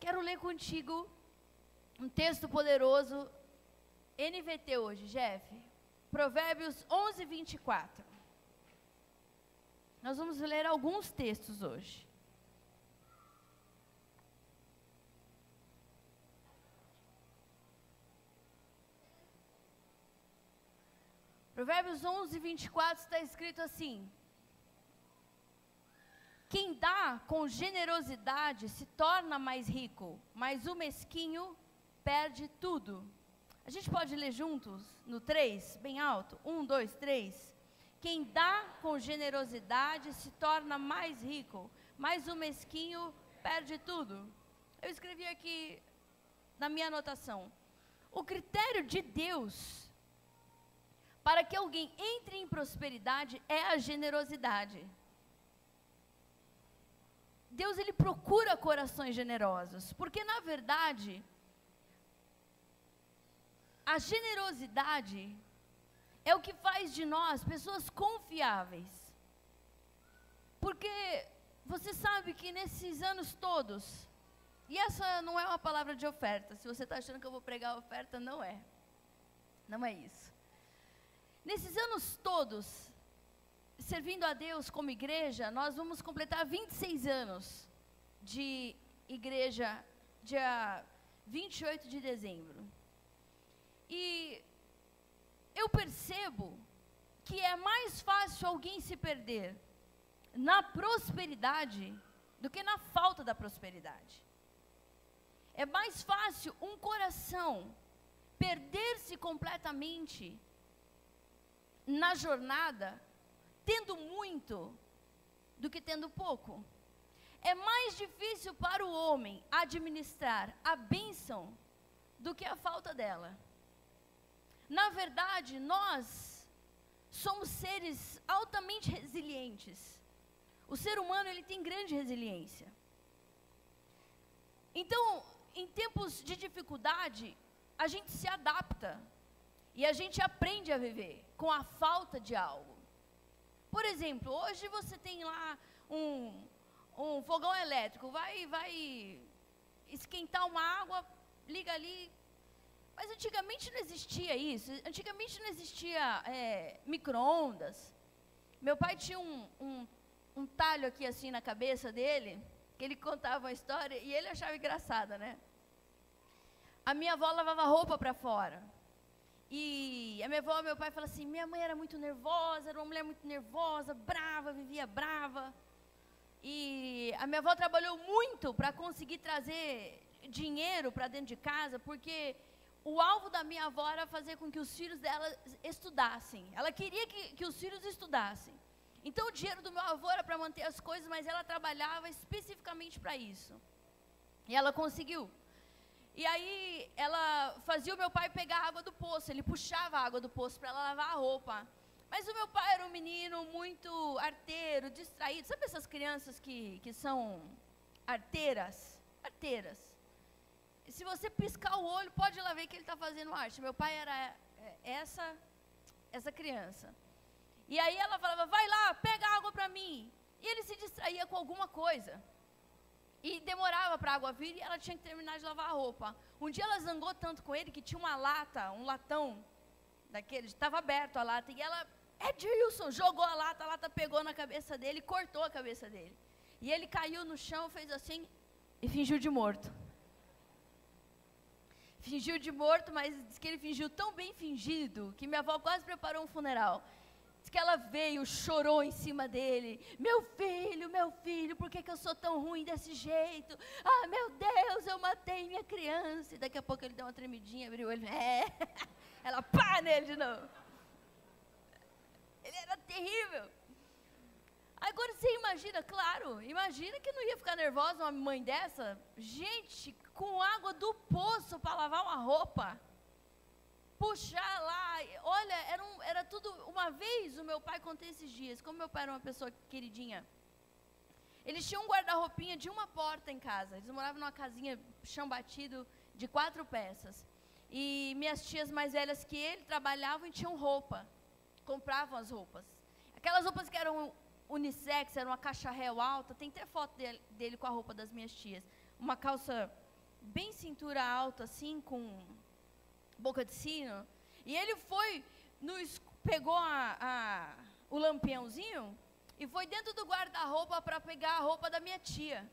Quero ler contigo um texto poderoso, NVT hoje, Jeff. Provérbios 11, 24. Nós vamos ler alguns textos hoje. Provérbios 11, 24 está escrito assim: Quem dá com generosidade se torna mais rico, mas o mesquinho perde tudo. A gente pode ler juntos no 3, bem alto? 1, 2, 3. Quem dá com generosidade se torna mais rico, mas o mesquinho perde tudo. Eu escrevi aqui na minha anotação: o critério de Deus para que alguém entre em prosperidade é a generosidade. Deus ele procura corações generosos, porque na verdade a generosidade é o que faz de nós pessoas confiáveis. Porque você sabe que nesses anos todos, e essa não é uma palavra de oferta, se você está achando que eu vou pregar oferta, não é. Não é isso. Nesses anos todos, servindo a Deus como igreja, nós vamos completar 26 anos de igreja, dia 28 de dezembro. E eu percebo que é mais fácil alguém se perder na prosperidade do que na falta da prosperidade. É mais fácil um coração perder-se completamente na jornada, tendo muito do que tendo pouco. É mais difícil para o homem administrar a bênção do que a falta dela. Na verdade, nós somos seres altamente resilientes. O ser humano ele tem grande resiliência. Então, em tempos de dificuldade, a gente se adapta e a gente aprende a viver com a falta de algo. Por exemplo, hoje você tem lá um, um fogão elétrico, vai, vai esquentar uma água, liga ali. Mas antigamente não existia isso. Antigamente não existia é, micro-ondas. Meu pai tinha um, um, um talho aqui assim na cabeça dele, que ele contava uma história e ele achava engraçada, né? A minha avó lavava roupa para fora. E a minha avó meu pai falam assim: minha mãe era muito nervosa, era uma mulher muito nervosa, brava, vivia brava. E a minha avó trabalhou muito para conseguir trazer dinheiro para dentro de casa, porque o alvo da minha avó era fazer com que os filhos dela estudassem. Ela queria que, que os filhos estudassem. Então o dinheiro do meu avô era para manter as coisas, mas ela trabalhava especificamente para isso. E ela conseguiu. E aí ela fazia o meu pai pegar água do poço, ele puxava a água do poço para ela lavar a roupa. Mas o meu pai era um menino muito arteiro, distraído. Sabe essas crianças que, que são arteiras? Arteiras. Se você piscar o olho, pode ir lá ver que ele está fazendo arte. Meu pai era é, essa, essa criança. E aí ela falava, vai lá, pega água para mim. E ele se distraía com alguma coisa. E demorava para a água vir e ela tinha que terminar de lavar a roupa. Um dia ela zangou tanto com ele que tinha uma lata, um latão daqueles, estava aberto a lata, e ela, Edilson, jogou a lata, a lata pegou na cabeça dele cortou a cabeça dele. E ele caiu no chão, fez assim e fingiu de morto. Fingiu de morto, mas diz que ele fingiu tão bem fingido que minha avó quase preparou um funeral. Diz que ela veio, chorou em cima dele. Meu filho, meu filho, por que, que eu sou tão ruim desse jeito? Ah, meu Deus, eu matei minha criança. E daqui a pouco ele deu uma tremidinha, abriu ele. É. Ela pá nele de novo. Ele era terrível. Agora você imagina, claro, imagina que não ia ficar nervosa uma mãe dessa. Gente, com água do poço para lavar uma roupa puxar lá. Olha, era, um, era tudo. Uma vez o meu pai contou esses dias, como meu pai era uma pessoa queridinha. Eles tinham um guarda-roupinha de uma porta em casa. Eles moravam numa casinha chão batido de quatro peças. E minhas tias mais velhas que ele trabalhavam e tinham roupa. Compravam as roupas. Aquelas roupas que eram unissex, era uma caixa réu alta. Tem até foto dele, dele com a roupa das minhas tias. Uma calça bem cintura alta, assim, com boca de sino. E ele foi, no, pegou a, a, o lampiãozinho e foi dentro do guarda-roupa para pegar a roupa da minha tia.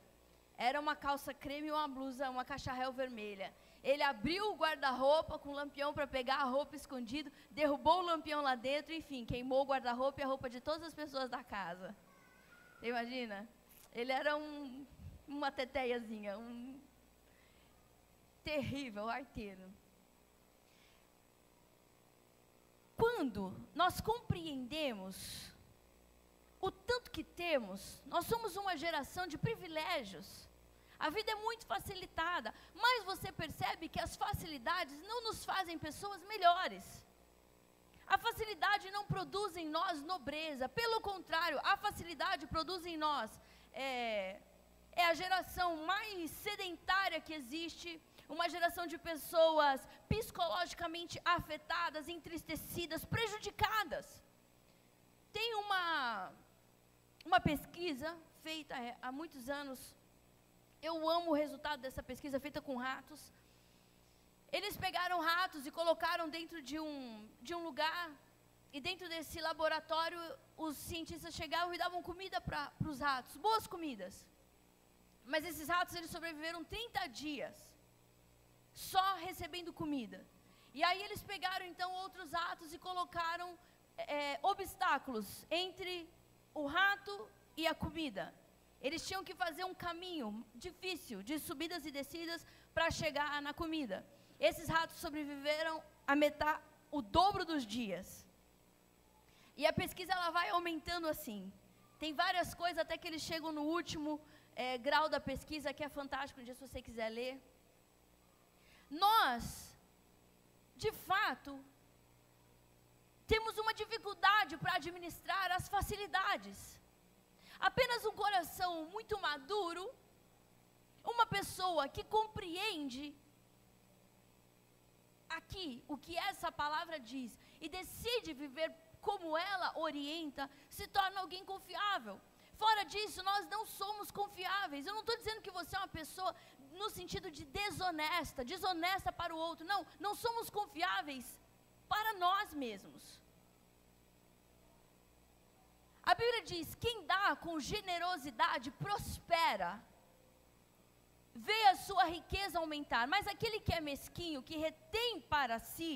Era uma calça creme e uma blusa, uma cacharel vermelha. Ele abriu o guarda-roupa com o lampião para pegar a roupa escondido, derrubou o lampião lá dentro, enfim, queimou o guarda-roupa e a roupa de todas as pessoas da casa. Imagina? Ele era um, uma teteiazinha, um terrível arteiro. Quando nós compreendemos o tanto que temos, nós somos uma geração de privilégios. A vida é muito facilitada, mas você percebe que as facilidades não nos fazem pessoas melhores. A facilidade não produz em nós nobreza, pelo contrário, a facilidade produz em nós é, é a geração mais sedentária que existe, uma geração de pessoas psicologicamente afetadas, entristecidas, prejudicadas. Tem uma, uma pesquisa feita há muitos anos, eu amo o resultado dessa pesquisa feita com ratos. Eles pegaram ratos e colocaram dentro de um, de um lugar, e dentro desse laboratório, os cientistas chegavam e davam comida para os ratos, boas comidas. Mas esses ratos, eles sobreviveram 30 dias só recebendo comida. E aí eles pegaram então outros ratos e colocaram é, obstáculos entre o rato e a comida. Eles tinham que fazer um caminho difícil de subidas e descidas para chegar na comida. Esses ratos sobreviveram a metade, o dobro dos dias. E a pesquisa ela vai aumentando assim. Tem várias coisas até que eles chegam no último é, grau da pesquisa que é fantástico, um dia se você quiser ler. Nós, de fato, temos uma dificuldade para administrar as facilidades. Apenas um coração muito maduro, uma pessoa que compreende aqui o que essa palavra diz e decide viver como ela orienta, se torna alguém confiável. Fora disso, nós não somos confiáveis. Eu não estou dizendo que você é uma pessoa no sentido de desonesta, desonesta para o outro. Não, não somos confiáveis para nós mesmos. A Bíblia diz: quem dá com generosidade prospera, vê a sua riqueza aumentar, mas aquele que é mesquinho, que retém para si,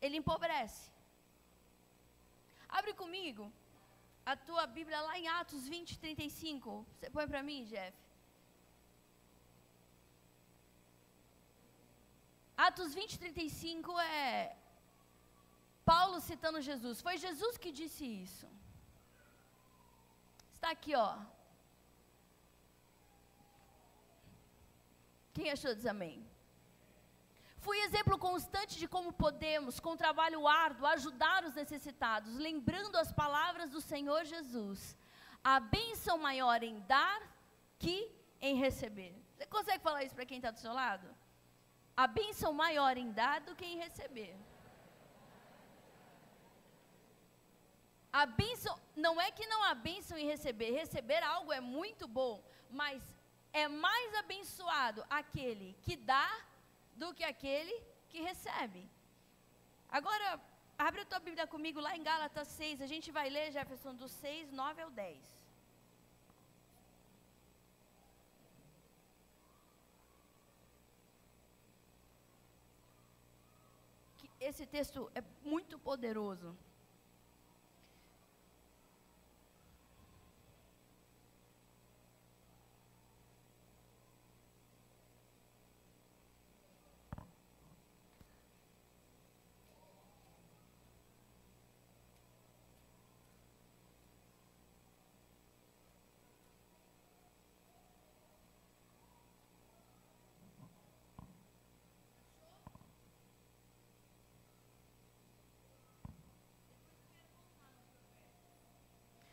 ele empobrece. Abre comigo a tua Bíblia lá em Atos 20, 35. Você põe para mim, Jeff. Atos 20, 35 é Paulo citando Jesus. Foi Jesus que disse isso. Está aqui, ó. Quem achou diz amém? Fui exemplo constante de como podemos, com trabalho árduo, ajudar os necessitados, lembrando as palavras do Senhor Jesus. A bênção maior em dar que em receber. Você consegue falar isso para quem está do seu lado? A bênção maior em dar do que em receber. A bênção, não é que não há bênção em receber, receber algo é muito bom, mas é mais abençoado aquele que dá do que aquele que recebe. Agora, abre a tua Bíblia comigo lá em Gálatas 6, a gente vai ler, Jefferson, do 6, 9 ao 10. Esse texto é muito poderoso.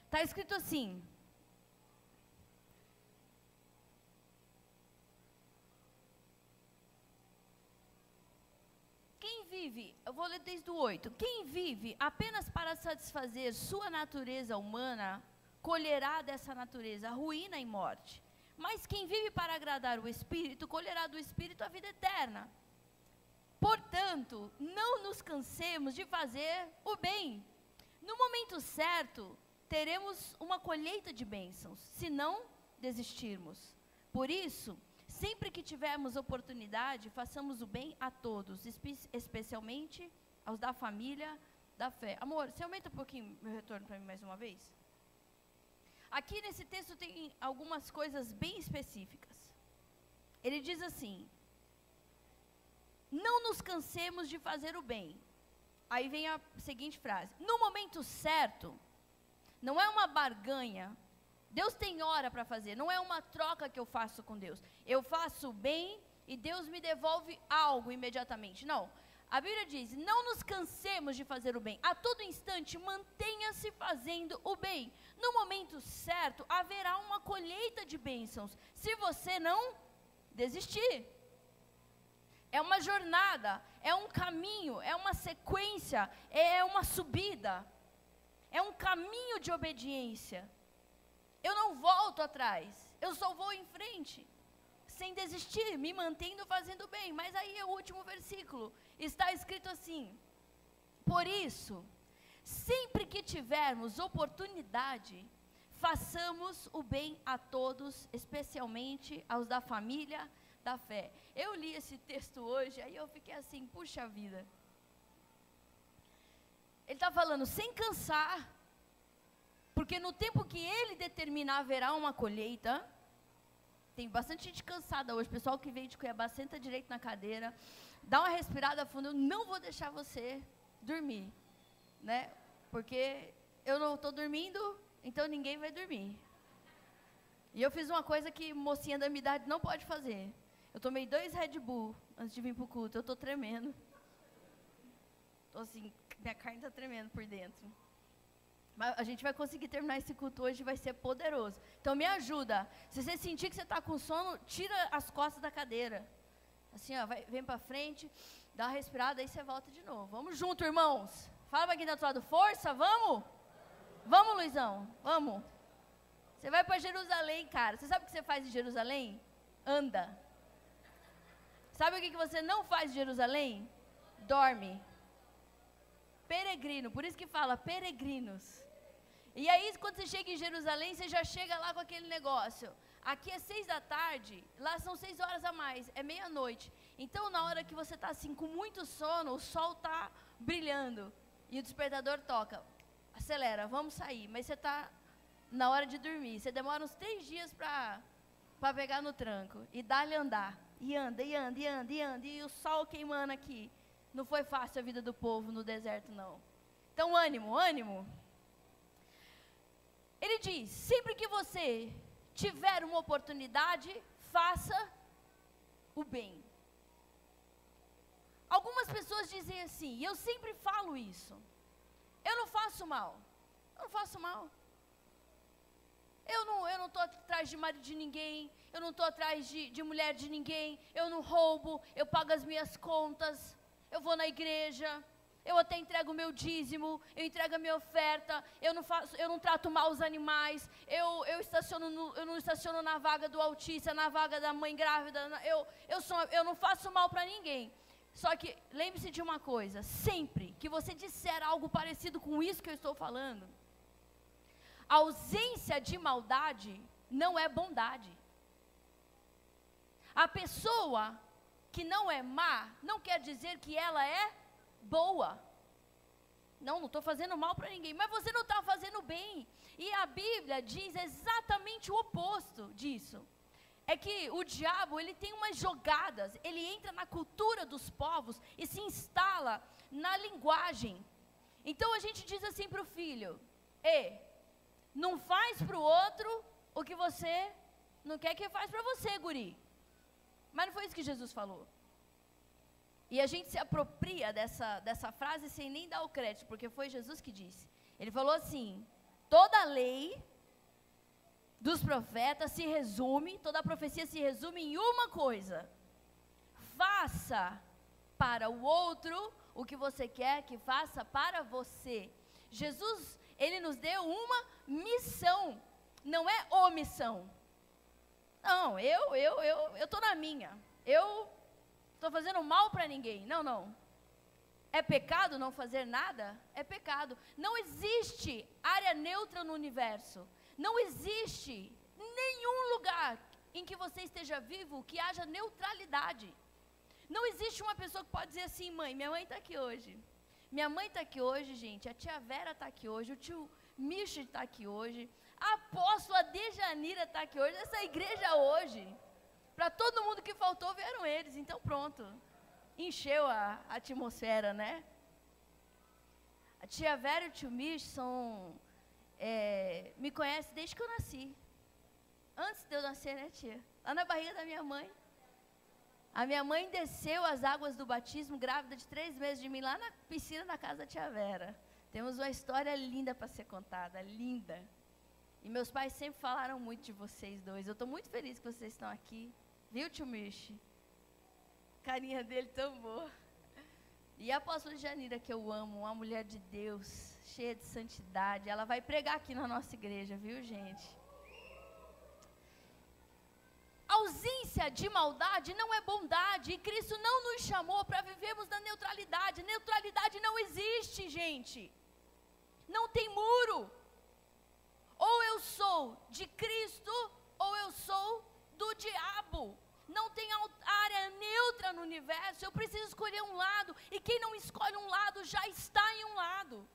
Está escrito assim. Quem vive, eu vou ler desde o 8. Quem vive apenas para satisfazer sua natureza humana, colherá dessa natureza ruína e morte. Mas quem vive para agradar o Espírito, colherá do Espírito a vida eterna. Portanto, não nos cansemos de fazer o bem. No momento certo, teremos uma colheita de bênçãos, se não desistirmos. Por isso, sempre que tivermos oportunidade, façamos o bem a todos, espe especialmente aos da família da fé. Amor, você aumenta um pouquinho meu retorno para mim mais uma vez? Aqui nesse texto tem algumas coisas bem específicas. Ele diz assim: Não nos cansemos de fazer o bem. Aí vem a seguinte frase: No momento certo, não é uma barganha. Deus tem hora para fazer, não é uma troca que eu faço com Deus. Eu faço bem e Deus me devolve algo imediatamente. Não. A Bíblia diz: não nos cansemos de fazer o bem. A todo instante, mantenha-se fazendo o bem. No momento certo, haverá uma colheita de bênçãos, se você não desistir. É uma jornada, é um caminho, é uma sequência, é uma subida, é um caminho de obediência. Eu não volto atrás, eu só vou em frente sem desistir, me mantendo fazendo bem. Mas aí é o último versículo. Está escrito assim: Por isso, sempre que tivermos oportunidade, façamos o bem a todos, especialmente aos da família da fé. Eu li esse texto hoje, aí eu fiquei assim, puxa vida. Ele está falando sem cansar, porque no tempo que ele determinar haverá uma colheita, tem bastante gente cansada hoje. Pessoal que veio de Cuiabá, senta direito na cadeira, dá uma respirada fundo. Eu não vou deixar você dormir, né? Porque eu não estou dormindo, então ninguém vai dormir. E eu fiz uma coisa que mocinha da minha idade não pode fazer. Eu tomei dois Red Bull antes de vir para o culto. Eu estou tremendo. Estou assim, minha carne está tremendo por dentro. Mas a gente vai conseguir terminar esse culto hoje, vai ser poderoso. Então me ajuda. Se você sentir que você está com sono, tira as costas da cadeira. Assim, ó, vai, vem para frente, dá uma respirada, aí você volta de novo. Vamos junto, irmãos. Fala para quem está do lado, força, vamos? Vamos, Luizão, vamos. Você vai para Jerusalém, cara. Você sabe o que você faz em Jerusalém? Anda. Sabe o que, que você não faz em Jerusalém? Dorme. Peregrino, por isso que fala peregrinos. E aí, quando você chega em Jerusalém, você já chega lá com aquele negócio. Aqui é seis da tarde, lá são seis horas a mais, é meia-noite. Então, na hora que você está assim com muito sono, o sol está brilhando e o despertador toca. Acelera, vamos sair. Mas você está na hora de dormir. Você demora uns três dias para pegar no tranco e dá-lhe andar. E anda, e anda, e anda, e anda. E o sol queimando aqui. Não foi fácil a vida do povo no deserto, não. Então, ânimo, ânimo. Ele diz: sempre que você tiver uma oportunidade, faça o bem. Algumas pessoas dizem assim, e eu sempre falo isso: eu não faço mal. Eu não faço mal. Eu não estou não atrás de marido de ninguém, eu não estou atrás de, de mulher de ninguém, eu não roubo, eu pago as minhas contas, eu vou na igreja, eu até entrego o meu dízimo, eu entrego a minha oferta, eu não, faço, eu não trato mal os animais, eu, eu, estaciono no, eu não estaciono na vaga do autista, na vaga da mãe grávida, eu, eu, sou, eu não faço mal para ninguém. Só que lembre-se de uma coisa: sempre que você disser algo parecido com isso que eu estou falando, a ausência de maldade não é bondade. A pessoa que não é má não quer dizer que ela é boa. Não, não estou fazendo mal para ninguém, mas você não está fazendo bem. E a Bíblia diz exatamente o oposto disso. É que o diabo, ele tem umas jogadas, ele entra na cultura dos povos e se instala na linguagem. Então a gente diz assim para o filho: E, não faz para o outro o que você não quer que faz para você, guri. Mas não foi isso que Jesus falou. E a gente se apropria dessa, dessa frase sem nem dar o crédito, porque foi Jesus que disse. Ele falou assim: toda a lei dos profetas se resume, toda a profecia se resume em uma coisa: faça para o outro o que você quer que faça para você. Jesus, ele nos deu uma missão, não é omissão. Não, eu, eu, eu, eu tô na minha. Eu estou fazendo mal para ninguém. Não, não. É pecado não fazer nada? É pecado. Não existe área neutra no universo. Não existe nenhum lugar em que você esteja vivo que haja neutralidade. Não existe uma pessoa que pode dizer assim, mãe, minha mãe está aqui hoje. Minha mãe está aqui hoje, gente. A tia Vera está aqui hoje. O tio Micho está aqui hoje. A apóstola Dejanira está aqui hoje. Essa igreja hoje. Para todo mundo que faltou, vieram eles. Então, pronto. Encheu a, a atmosfera, né? A tia Vera e o tio Micho são. É, me conhecem desde que eu nasci. Antes de eu nascer, né, tia? Lá na barriga da minha mãe. A minha mãe desceu as águas do batismo, grávida de três meses de mim, lá na piscina da casa da tia Vera. Temos uma história linda para ser contada, linda. E meus pais sempre falaram muito de vocês dois. Eu estou muito feliz que vocês estão aqui. Viu, tio Michi? Carinha dele tão boa. E a apóstola Janira, que eu amo, uma mulher de Deus, cheia de santidade. Ela vai pregar aqui na nossa igreja, viu, gente? ausência de maldade não é bondade, e Cristo não nos chamou para vivermos na neutralidade. Neutralidade não existe, gente. Não tem muro. Ou eu sou de Cristo, ou eu sou do diabo. Não tem área neutra no universo. Eu preciso escolher um lado, e quem não escolhe um lado já está em um lado.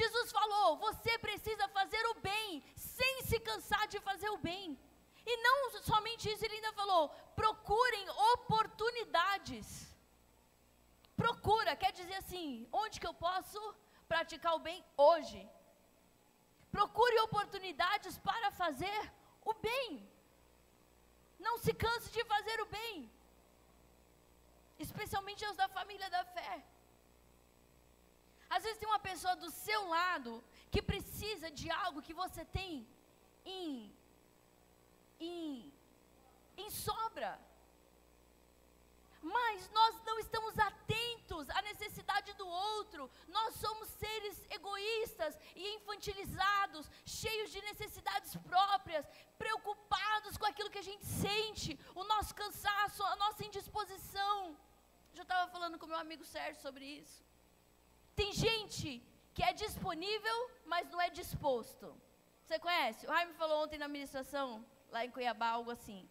Jesus falou: você precisa fazer o bem, sem se cansar de fazer o bem. E não somente isso, ele ainda falou: procurem oportunidades. Procura, quer dizer assim, onde que eu posso praticar o bem hoje? Procure oportunidades para fazer o bem. Não se canse de fazer o bem. Especialmente os da família da fé. Às vezes tem uma pessoa do seu lado que precisa de algo que você tem em, em, em sobra. Mas nós não estamos atentos à necessidade do outro. Nós somos seres egoístas e infantilizados, cheios de necessidades próprias, preocupados com aquilo que a gente sente, o nosso cansaço, a nossa indisposição. Já estava falando com meu amigo Sérgio sobre isso. Tem gente que é disponível, mas não é disposto. Você conhece? O Jaime falou ontem na ministração, lá em Cuiabá, algo assim.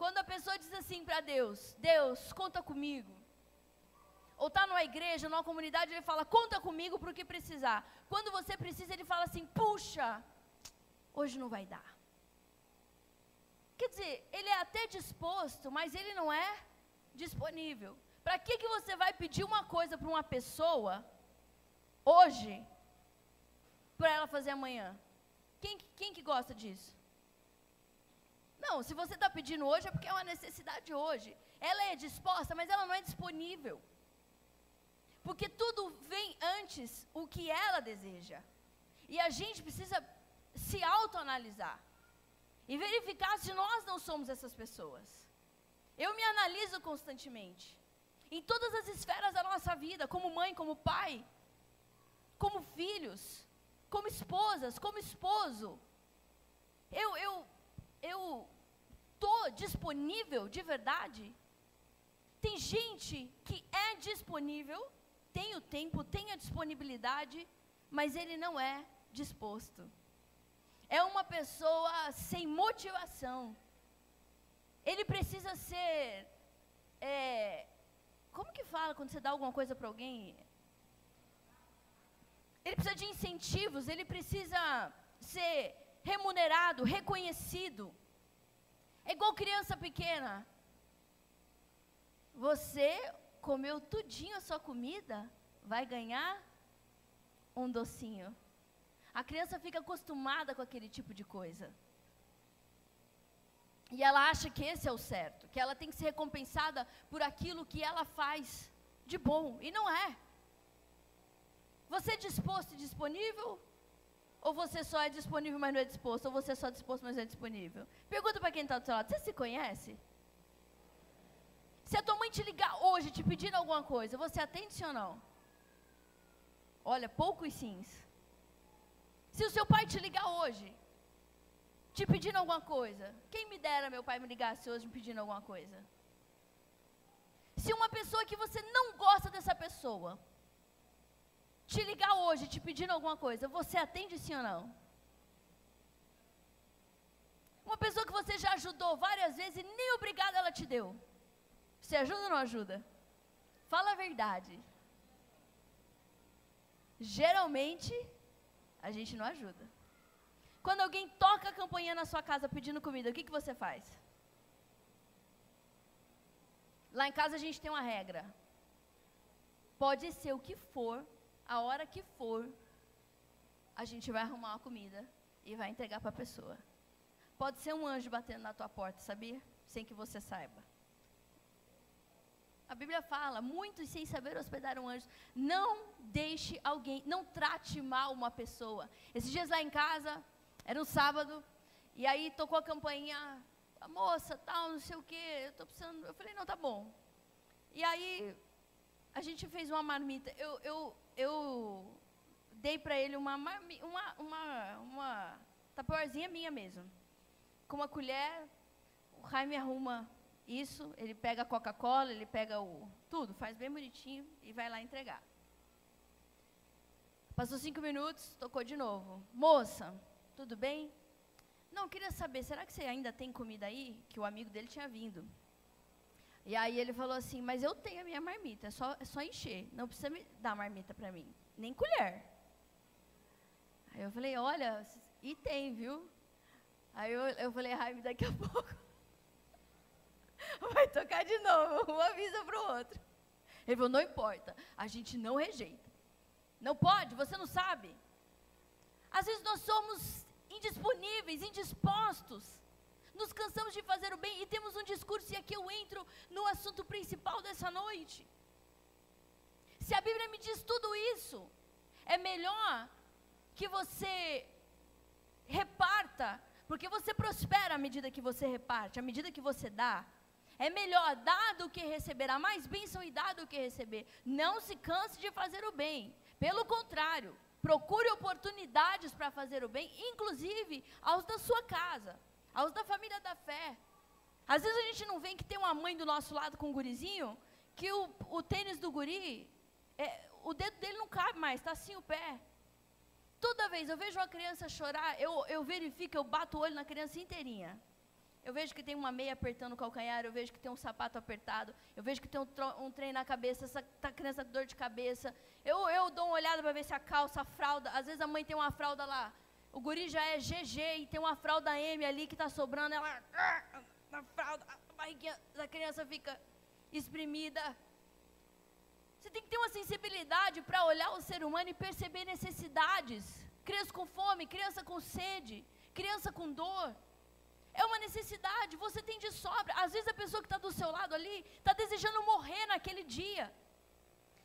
Quando a pessoa diz assim para Deus: Deus, conta comigo. Ou está numa igreja, numa comunidade, ele fala: conta comigo para o que precisar. Quando você precisa, ele fala assim: puxa, hoje não vai dar. Quer dizer, ele é até disposto, mas ele não é disponível. Para que, que você vai pedir uma coisa para uma pessoa hoje para ela fazer amanhã? Quem, quem que gosta disso? Não, se você está pedindo hoje é porque é uma necessidade hoje. Ela é disposta, mas ela não é disponível. Porque tudo vem antes o que ela deseja. E a gente precisa se autoanalisar e verificar se nós não somos essas pessoas. Eu me analiso constantemente. Em todas as esferas da nossa vida, como mãe, como pai como filhos, como esposas, como esposo. Eu eu eu tô disponível de verdade? Tem gente que é disponível, tem o tempo, tem a disponibilidade, mas ele não é disposto. É uma pessoa sem motivação. Ele precisa ser. É, como que fala quando você dá alguma coisa para alguém? Ele precisa de incentivos, ele precisa ser remunerado, reconhecido. É igual criança pequena. Você comeu tudinho a sua comida, vai ganhar um docinho. A criança fica acostumada com aquele tipo de coisa. E ela acha que esse é o certo, que ela tem que ser recompensada por aquilo que ela faz de bom. E não é. Você é disposto e disponível? Ou você só é disponível, mas não é disposto? Ou você é só disposto, mas não é disponível? Pergunta para quem está do seu lado: você se conhece? Se a tua mãe te ligar hoje, te pedindo alguma coisa, você atende ou não? Olha, poucos sims. Se o seu pai te ligar hoje, te pedindo alguma coisa. Quem me dera meu pai me ligasse hoje me pedindo alguma coisa. Se uma pessoa que você não gosta dessa pessoa te ligar hoje te pedindo alguma coisa, você atende sim ou não? Uma pessoa que você já ajudou várias vezes e nem obrigada ela te deu. Você ajuda ou não ajuda? Fala a verdade. Geralmente, a gente não ajuda. Quando alguém toca a campainha na sua casa pedindo comida, o que, que você faz? Lá em casa a gente tem uma regra. Pode ser o que for, a hora que for, a gente vai arrumar uma comida e vai entregar para a pessoa. Pode ser um anjo batendo na tua porta, sabia? Sem que você saiba. A Bíblia fala, muitos sem saber hospedar um anjo. Não deixe alguém, não trate mal uma pessoa. Esses dias lá em casa, era um sábado, e aí tocou a campainha, a moça, tal, não sei o quê, eu tô precisando. Eu falei, não, tá bom. E aí a gente fez uma marmita. Eu, eu, eu dei para ele uma, uma, uma, uma minha mesmo. Com uma colher, o Jaime arruma isso, ele pega a Coca-Cola, ele pega o tudo, faz bem bonitinho e vai lá entregar. Passou cinco minutos, tocou de novo. Moça, tudo bem? Não, queria saber, será que você ainda tem comida aí? Que o amigo dele tinha vindo. E aí ele falou assim, mas eu tenho a minha marmita, é só, é só encher, não precisa me dar marmita para mim, nem colher. Aí eu falei, olha, e tem, viu? Aí eu, eu falei, Raime, daqui a pouco vai tocar de novo, um avisa para o outro. Ele falou, não importa, a gente não rejeita. Não pode, você não sabe. Às vezes nós somos indisponíveis, indispostos. Nos cansamos de fazer o bem e temos um discurso, e aqui eu entro no assunto principal dessa noite. Se a Bíblia me diz tudo isso, é melhor que você reparta, porque você prospera à medida que você reparte, à medida que você dá. É melhor dar do que receber, há mais bênção e dar do que receber. Não se canse de fazer o bem. Pelo contrário, Procure oportunidades para fazer o bem, inclusive aos da sua casa, aos da família da fé. Às vezes a gente não vê que tem uma mãe do nosso lado com um gurizinho, que o, o tênis do guri, é, o dedo dele não cabe mais, está assim o pé. Toda vez eu vejo uma criança chorar, eu, eu verifico, eu bato o olho na criança inteirinha. Eu vejo que tem uma meia apertando o calcanhar, eu vejo que tem um sapato apertado, eu vejo que tem um, um trem na cabeça, essa tá, criança com dor de cabeça. Eu, eu dou uma olhada para ver se a calça, a fralda, às vezes a mãe tem uma fralda lá, o guri já é GG e tem uma fralda M ali que está sobrando, ela na fralda, a barriguinha da criança fica espremida. Você tem que ter uma sensibilidade para olhar o ser humano e perceber necessidades. Criança com fome, criança com sede, criança com dor. É uma necessidade, você tem de sobra. Às vezes a pessoa que está do seu lado ali está desejando morrer naquele dia.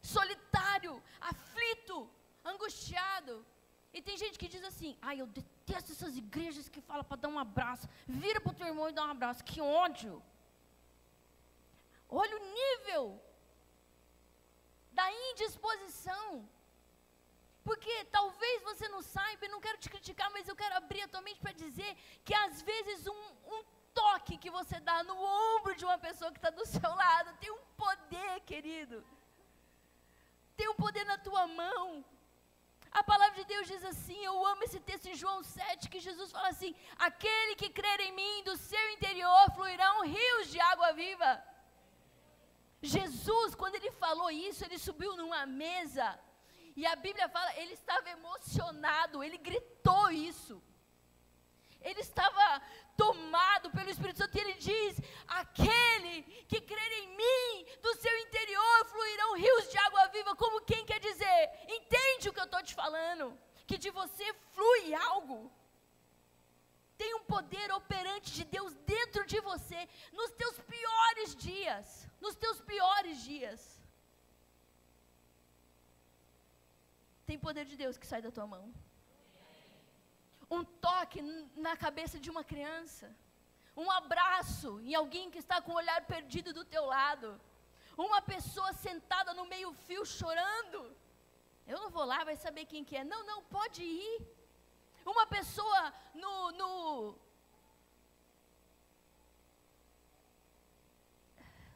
Solitário, aflito, angustiado. E tem gente que diz assim: ai, eu detesto essas igrejas que falam para dar um abraço. Vira para o teu irmão e dá um abraço. Que ódio. Olha o nível da indisposição porque talvez você não saiba, e não quero te criticar, mas eu quero abrir a tua mente para dizer que às vezes um, um toque que você dá no ombro de uma pessoa que está do seu lado tem um poder, querido. Tem um poder na tua mão. A palavra de Deus diz assim, eu amo esse texto em João 7, que Jesus fala assim: aquele que crer em mim, do seu interior fluirão rios de água viva. Jesus, quando ele falou isso, ele subiu numa mesa e a Bíblia fala, ele estava emocionado, ele gritou isso. Ele estava tomado pelo Espírito Santo e ele diz: Aquele que crer em mim, do seu interior fluirão rios de água viva. Como quem quer dizer? Entende o que eu estou te falando? Que de você flui algo. Tem um poder operante de Deus dentro de você, nos teus piores dias. Nos teus piores dias. tem poder de Deus que sai da tua mão um toque na cabeça de uma criança, um abraço em alguém que está com o olhar perdido do teu lado, uma pessoa sentada no meio-fio chorando. Eu não vou lá, vai saber quem que é. Não, não, pode ir. Uma pessoa no, no,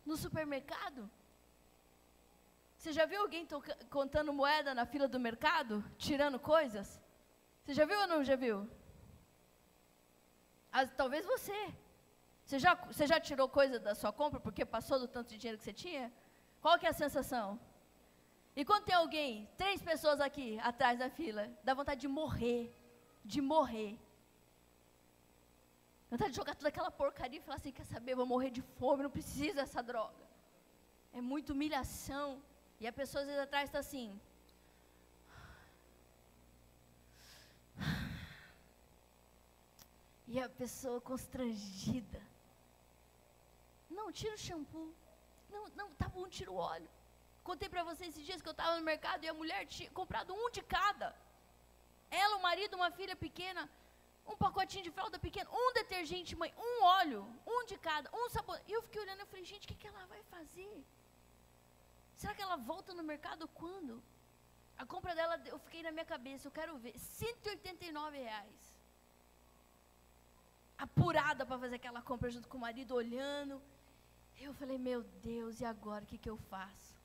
no supermercado. Você já viu alguém contando moeda na fila do mercado, tirando coisas? Você já viu ou não já viu? As, talvez você. Você já, você já tirou coisa da sua compra porque passou do tanto de dinheiro que você tinha? Qual que é a sensação? E quando tem alguém, três pessoas aqui atrás da fila, dá vontade de morrer. De morrer. Vontade de jogar toda aquela porcaria e falar assim: quer saber, vou morrer de fome, não preciso dessa droga. É muita humilhação. E a pessoa às vezes atrás está assim. E a pessoa constrangida. Não, tira o shampoo. Não, não, tá bom, tira o óleo. Contei para vocês esses dias que eu estava no mercado e a mulher tinha comprado um de cada. Ela, o marido, uma filha pequena, um pacotinho de fralda pequena, um detergente, mãe, um óleo, um de cada, um sabor. E eu fiquei olhando e falei, gente, o que, que ela vai fazer? Será que ela volta no mercado quando? A compra dela, eu fiquei na minha cabeça, eu quero ver, 189 reais. Apurada para fazer aquela compra junto com o marido, olhando. Eu falei, meu Deus, e agora o que, que eu faço?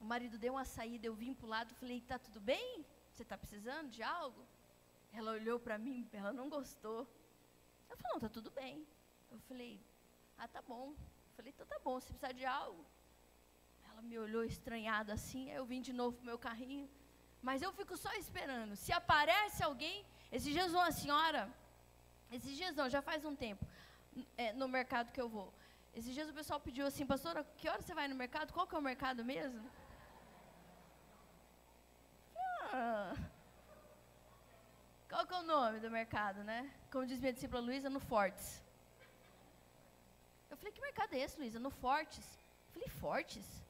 O marido deu uma saída, eu vim para o lado, falei, tá tudo bem? Você está precisando de algo? Ela olhou para mim, ela não gostou. Eu falei, não, tá tudo bem. Eu falei, ah, tá bom. Eu falei, então tá bom, se precisar de algo. Ela me olhou estranhada assim, aí eu vim de novo pro meu carrinho. Mas eu fico só esperando. Se aparece alguém, esses dias uma senhora, esses dias não, já faz um tempo, é, no mercado que eu vou. Esses dias o pessoal pediu assim, pastora, que hora você vai no mercado? Qual que é o mercado mesmo? Ah, qual que é o nome do mercado, né? Como diz minha discípula Luísa, no Fortes. Eu falei, que mercado é esse, Luísa? No Fortes. Eu falei, Fortes?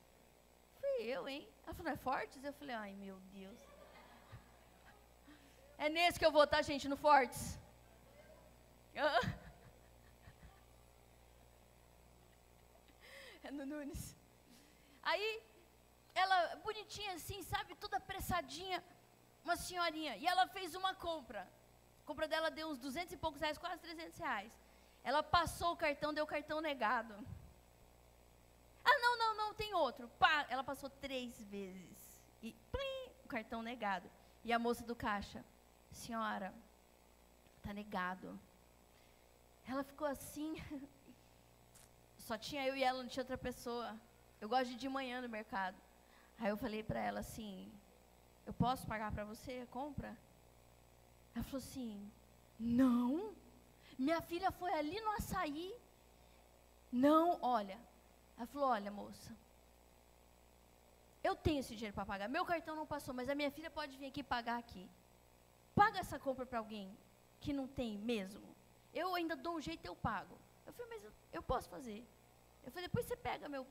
Fui eu, hein? Ela falou, é Fortes? Eu falei, ai meu Deus. É nesse que eu vou, tá, gente? No Fortes. É no Nunes. Aí, ela, bonitinha assim, sabe, toda apressadinha, uma senhorinha. E ela fez uma compra. A compra dela deu uns 200 e poucos reais, quase 300 reais. Ela passou o cartão, deu cartão negado. Ah, não, não, não, tem outro. Pá, ela passou três vezes. E plim, o cartão negado. E a moça do caixa, senhora, tá negado. Ela ficou assim. Só tinha eu e ela, não tinha outra pessoa. Eu gosto de ir de manhã no mercado. Aí eu falei para ela assim: Eu posso pagar para você a compra? Ela falou assim: Não. Minha filha foi ali no açaí. Não, olha. Ela falou: Olha, moça. Eu tenho esse dinheiro para pagar. Meu cartão não passou, mas a minha filha pode vir aqui pagar aqui. Paga essa compra para alguém que não tem mesmo. Eu ainda dou um jeito, eu pago. Eu falei, mas eu, posso fazer. Eu falei, depois você pega meu,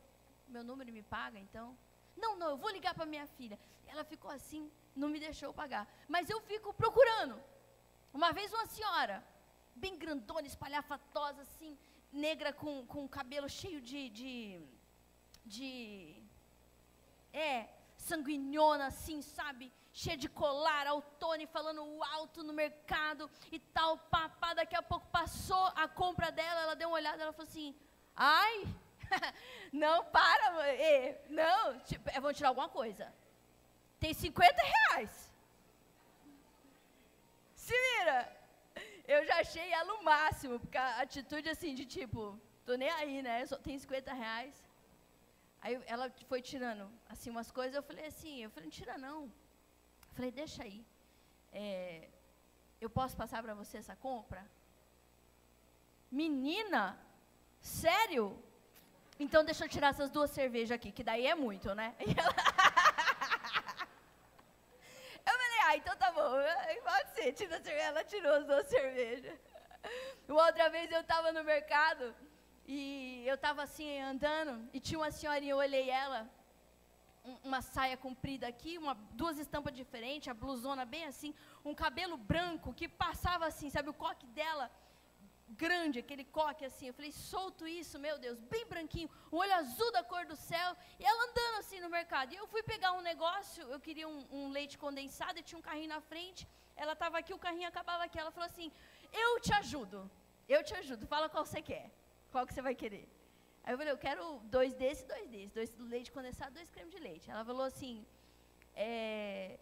meu número e me paga, então. Não, não, eu vou ligar para minha filha. Ela ficou assim, não me deixou pagar. Mas eu fico procurando. Uma vez uma senhora, bem grandona, espalhafatosa, assim, negra com, com cabelo cheio de, de, de. É, sanguinhona, assim, sabe? Cheia de colar, autone, falando alto no mercado e tal, papá. Daqui a pouco passou a compra dela, ela deu uma olhada, ela falou assim: ai, não, para, mãe. Não, tipo, vão tirar alguma coisa. Tem 50 reais. Se vira. Eu já achei ela o máximo, porque a atitude assim de tipo, tô nem aí, né? Só tem 50 reais. Aí ela foi tirando assim umas coisas, eu falei assim, eu falei, não tira não. Eu falei, deixa aí. É, eu posso passar para você essa compra? Menina, sério? Então deixa eu tirar essas duas cervejas aqui, que daí é muito, né? eu falei, ah, então tá bom, pode ser, tira. Ela tirou as duas cervejas. Uma outra vez eu estava no mercado e eu estava assim andando e tinha uma senhorinha, eu olhei ela, uma saia comprida aqui, uma, duas estampas diferentes, a blusona bem assim, um cabelo branco que passava assim, sabe, o coque dela grande, aquele coque assim. Eu falei, solto isso, meu Deus, bem branquinho, um olho azul da cor do céu. E ela andando assim no mercado. E eu fui pegar um negócio, eu queria um, um leite condensado e tinha um carrinho na frente. Ela estava aqui, o carrinho acabava aqui. Ela falou assim: Eu te ajudo, eu te ajudo, fala qual você quer, qual que você vai querer. Aí eu falei, eu quero dois desse dois desse. Dois leite condensado, dois creme de leite. Ela falou assim, é,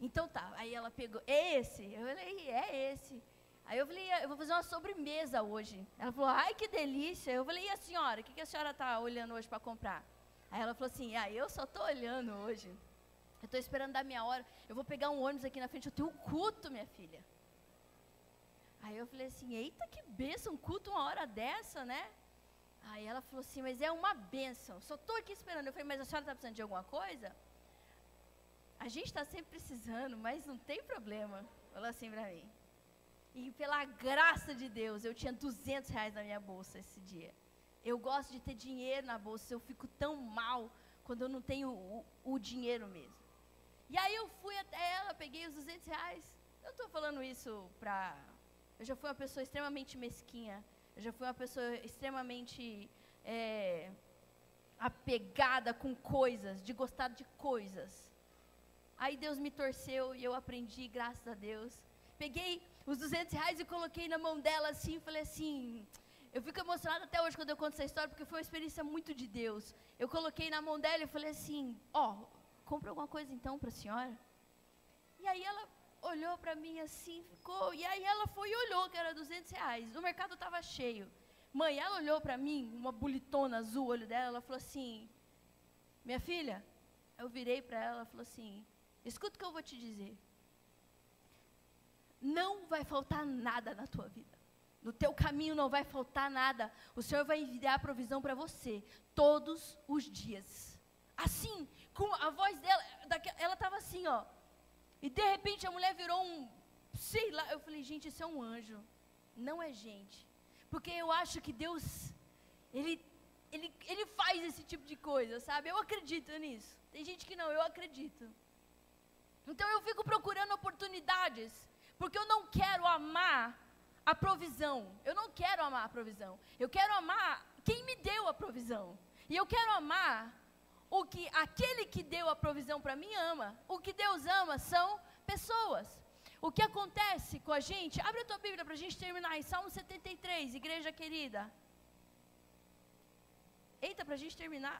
então tá. Aí ela pegou, é esse? Eu falei, é esse. Aí eu falei, eu vou fazer uma sobremesa hoje. Ela falou, ai que delícia. Eu falei, e a senhora? O que, que a senhora está olhando hoje para comprar? Aí ela falou assim, ah, eu só estou olhando hoje. Eu estou esperando dar minha hora. Eu vou pegar um ônibus aqui na frente, eu tenho um culto, minha filha. Aí eu falei assim, eita que benção, um culto uma hora dessa, né? Aí ela falou assim, mas é uma benção. Só estou aqui esperando. Eu falei, mas a senhora está precisando de alguma coisa? A gente está sempre precisando, mas não tem problema. Falou assim para mim. E pela graça de Deus, eu tinha 200 reais na minha bolsa esse dia. Eu gosto de ter dinheiro na bolsa, eu fico tão mal quando eu não tenho o, o dinheiro mesmo. E aí eu fui até ela, peguei os 200 reais. Eu estou falando isso para... Eu já fui uma pessoa extremamente mesquinha. Eu já fui uma pessoa extremamente é, apegada com coisas, de gostar de coisas. Aí Deus me torceu e eu aprendi, graças a Deus. Peguei os 200 reais e coloquei na mão dela assim, falei assim. Eu fico emocionada até hoje quando eu conto essa história, porque foi uma experiência muito de Deus. Eu coloquei na mão dela e falei assim: Ó, oh, compra alguma coisa então para a senhora. E aí ela olhou para mim assim, ficou. E aí ela foi e olhou que era 200 reais. O mercado estava cheio. Mãe, ela olhou para mim, uma bolitona azul, olho dela, ela falou assim: Minha filha, eu virei para ela, ela falou assim: Escuta o que eu vou te dizer. Não vai faltar nada na tua vida. No teu caminho não vai faltar nada. O Senhor vai enviar provisão para você todos os dias. Assim, com a voz dela, ela estava assim, ó. E de repente a mulher virou um, sei lá. Eu falei, gente, isso é um anjo. Não é gente. Porque eu acho que Deus, ele, ele, ele faz esse tipo de coisa, sabe? Eu acredito nisso. Tem gente que não, eu acredito. Então eu fico procurando oportunidades, porque eu não quero amar a provisão. Eu não quero amar a provisão. Eu quero amar quem me deu a provisão. E eu quero amar o que aquele que deu a provisão para mim ama. O que Deus ama são pessoas. O que acontece com a gente? Abre a tua Bíblia para a gente terminar em Salmo 73, igreja querida. Eita, para a gente terminar.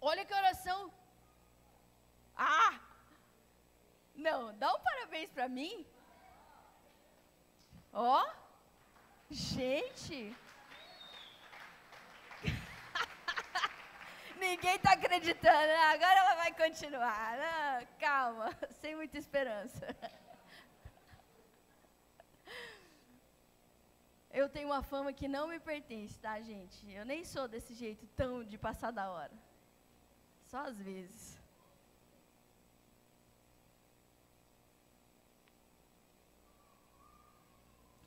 Olha que oração. Ah! Não, dá um parabéns para mim. Ó, oh, gente. Ninguém está acreditando. Agora ela vai continuar. Calma, sem muita esperança. Eu tenho uma fama que não me pertence, tá, gente? Eu nem sou desse jeito tão de passar da hora. Só às vezes.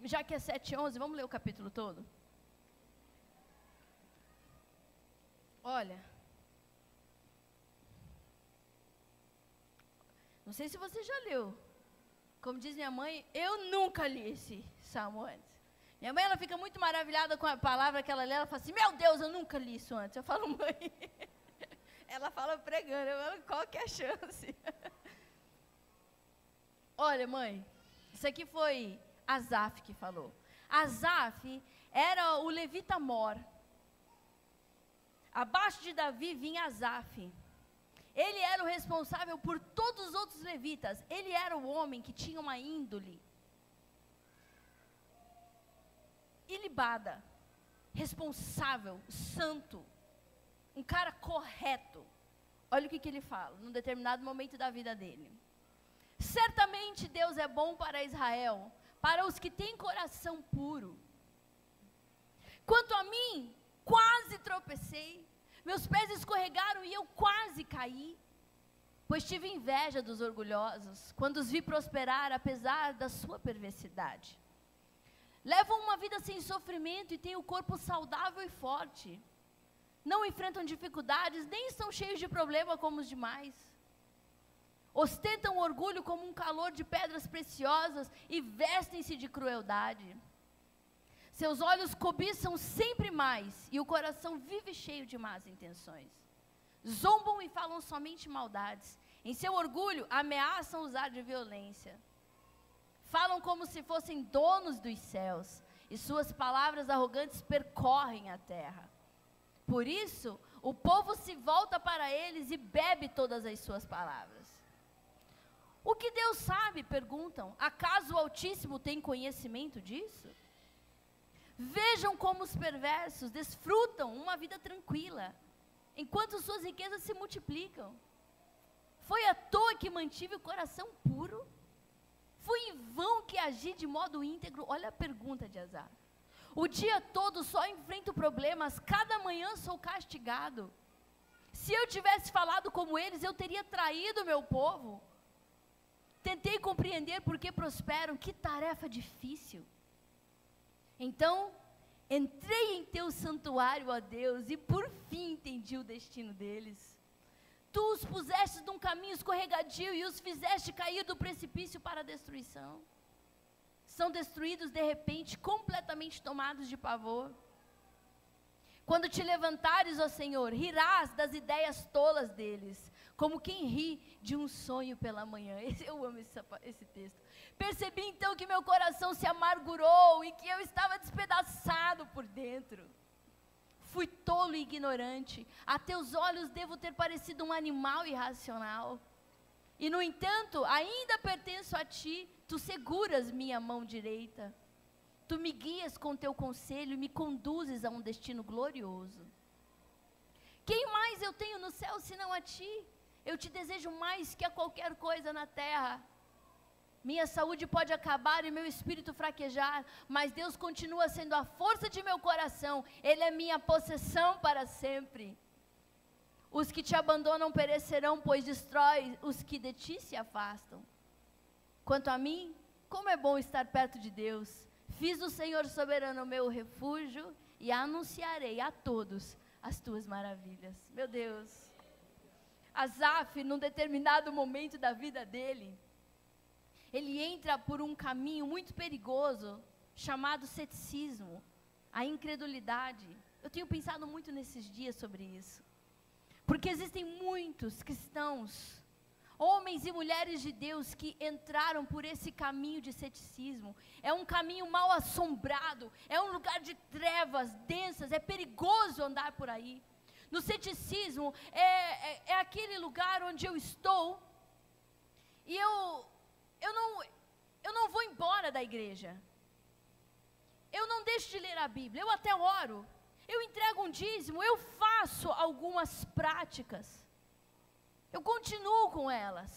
Já que é 7 11, vamos ler o capítulo todo? Olha. Não sei se você já leu. Como diz minha mãe, eu nunca li esse salmo antes. Minha mãe ela fica muito maravilhada com a palavra que ela lê. Ela fala assim: Meu Deus, eu nunca li isso antes. Eu falo, mãe. ela fala pregando. Eu falo, qual que é a chance? Olha, mãe, isso aqui foi Asaf que falou. Asaf era o levita mor. Abaixo de Davi vinha Asaf. Ele era o responsável por todos os outros levitas. Ele era o homem que tinha uma índole ilibada, responsável, santo, um cara correto. Olha o que, que ele fala, num determinado momento da vida dele. Certamente Deus é bom para Israel, para os que têm coração puro. Quanto a mim, quase tropecei, meus pés escorregaram e eu quase caí, pois tive inveja dos orgulhosos, quando os vi prosperar apesar da sua perversidade. Levam uma vida sem sofrimento e têm o corpo saudável e forte. Não enfrentam dificuldades, nem são cheios de problema como os demais ostentam orgulho como um calor de pedras preciosas e vestem-se de crueldade. Seus olhos cobiçam sempre mais e o coração vive cheio de más intenções. Zombam e falam somente maldades. Em seu orgulho, ameaçam usar de violência. Falam como se fossem donos dos céus e suas palavras arrogantes percorrem a terra. Por isso, o povo se volta para eles e bebe todas as suas palavras. O que Deus sabe? perguntam. Acaso o Altíssimo tem conhecimento disso? Vejam como os perversos desfrutam uma vida tranquila, enquanto suas riquezas se multiplicam. Foi à toa que mantive o coração puro? Foi em vão que agi de modo íntegro? Olha a pergunta de Azar. O dia todo só enfrento problemas, cada manhã sou castigado. Se eu tivesse falado como eles, eu teria traído meu povo. Tentei compreender por que prosperam, que tarefa difícil. Então, entrei em teu santuário, ó Deus, e por fim entendi o destino deles. Tu os puseste num caminho escorregadio e os fizeste cair do precipício para a destruição. São destruídos de repente, completamente tomados de pavor. Quando te levantares, ó Senhor, rirás das ideias tolas deles, como quem ri de um sonho pela manhã. Eu amo esse, esse texto. Percebi então que meu coração se amargurou e que eu estava despedaçado por dentro. Fui tolo e ignorante. A teus olhos devo ter parecido um animal irracional. E no entanto, ainda pertenço a ti, tu seguras minha mão direita. Tu me guias com teu conselho e me conduzes a um destino glorioso. Quem mais eu tenho no céu senão a ti? Eu te desejo mais que a qualquer coisa na terra. Minha saúde pode acabar e meu espírito fraquejar, mas Deus continua sendo a força de meu coração, Ele é minha possessão para sempre. Os que te abandonam perecerão, pois destrói os que de ti se afastam. Quanto a mim, como é bom estar perto de Deus. Fiz do Senhor soberano meu refúgio e anunciarei a todos as tuas maravilhas. Meu Deus. Asaf, num determinado momento da vida dele, ele entra por um caminho muito perigoso, chamado ceticismo, a incredulidade. Eu tenho pensado muito nesses dias sobre isso. Porque existem muitos cristãos, homens e mulheres de Deus, que entraram por esse caminho de ceticismo. É um caminho mal assombrado, é um lugar de trevas densas, é perigoso andar por aí. No ceticismo, é, é, é aquele lugar onde eu estou e eu eu não, eu não vou embora da igreja. Eu não deixo de ler a Bíblia, eu até oro. Eu entrego um dízimo, eu faço algumas práticas. Eu continuo com elas.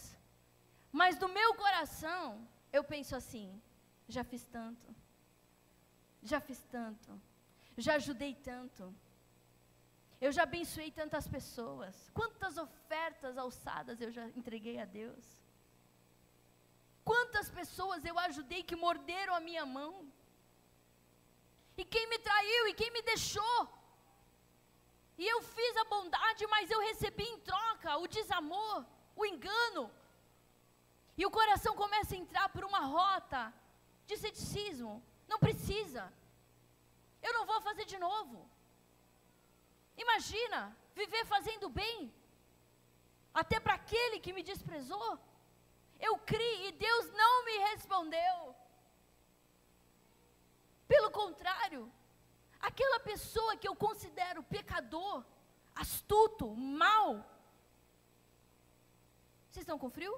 Mas do meu coração, eu penso assim: já fiz tanto. Já fiz tanto. Já ajudei tanto. Eu já abençoei tantas pessoas. Quantas ofertas alçadas eu já entreguei a Deus. Quantas pessoas eu ajudei que morderam a minha mão? E quem me traiu e quem me deixou? E eu fiz a bondade, mas eu recebi em troca o desamor, o engano. E o coração começa a entrar por uma rota de ceticismo. Não precisa. Eu não vou fazer de novo. Imagina viver fazendo bem, até para aquele que me desprezou. Eu criei e Deus não me respondeu. Pelo contrário, aquela pessoa que eu considero pecador, astuto, mau. Vocês estão com frio?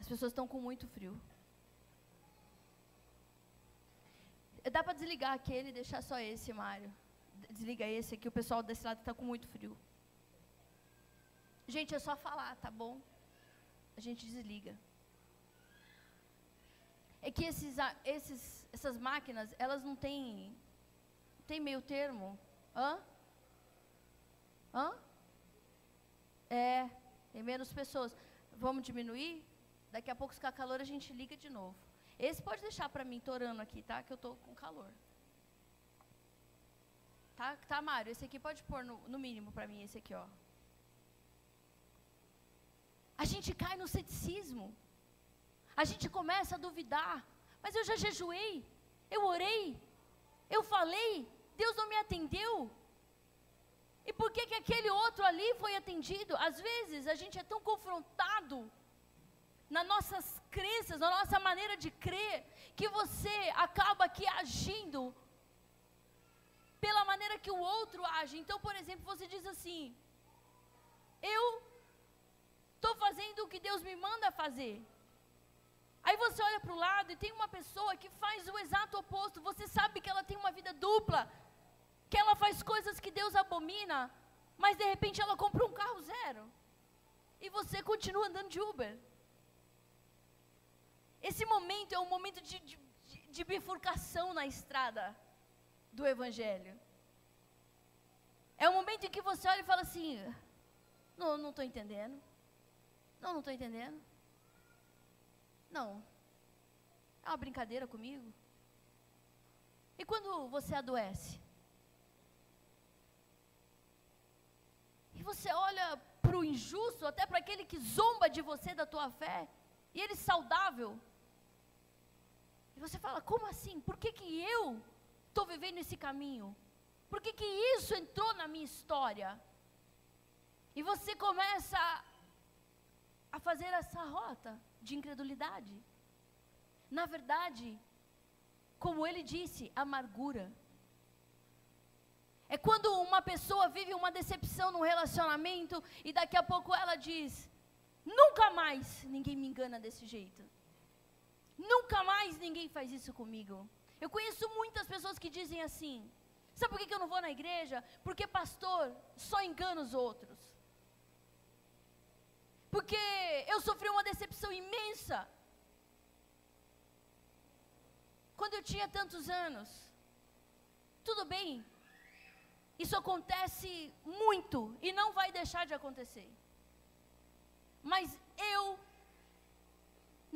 As pessoas estão com muito frio. Dá para desligar aquele e deixar só esse, Mário. Desliga esse aqui, o pessoal desse lado está com muito frio. Gente, é só falar, tá bom? A gente desliga. É que esses, esses, essas máquinas, elas não têm, tem meio termo. Hã? Hã? É, tem menos pessoas. Vamos diminuir? Daqui a pouco, se ficar calor, a gente liga de novo. Esse pode deixar para mim torando aqui, tá? Que eu tô com calor. Tá, tá Mário? Esse aqui pode pôr no, no mínimo para mim, esse aqui, ó. a gente cai no ceticismo. A gente começa a duvidar. Mas eu já jejuei, eu orei, eu falei, Deus não me atendeu. E por que, que aquele outro ali foi atendido? Às vezes a gente é tão confrontado nas nossas crenças, na nossa maneira de crer, que você acaba aqui agindo que o outro age. Então, por exemplo, você diz assim: Eu estou fazendo o que Deus me manda fazer. Aí você olha para o lado e tem uma pessoa que faz o exato oposto. Você sabe que ela tem uma vida dupla, que ela faz coisas que Deus abomina, mas de repente ela compra um carro zero. E você continua andando de Uber. Esse momento é um momento de, de, de bifurcação na estrada do Evangelho. É um momento em que você olha e fala assim: não estou entendendo. Não, não estou entendendo. Não. É uma brincadeira comigo. E quando você adoece? E você olha para o injusto, até para aquele que zomba de você, da tua fé, e ele saudável. Você fala: como assim? Por que, que eu estou vivendo esse caminho? Por que, que isso entrou na minha história? E você começa a fazer essa rota de incredulidade. Na verdade, como ele disse, amargura. É quando uma pessoa vive uma decepção no relacionamento e daqui a pouco ela diz: Nunca mais ninguém me engana desse jeito. Nunca mais ninguém faz isso comigo. Eu conheço muitas pessoas que dizem assim: Sabe por que eu não vou na igreja? Porque pastor só engana os outros. Porque eu sofri uma decepção imensa. Quando eu tinha tantos anos. Tudo bem, isso acontece muito e não vai deixar de acontecer. Mas eu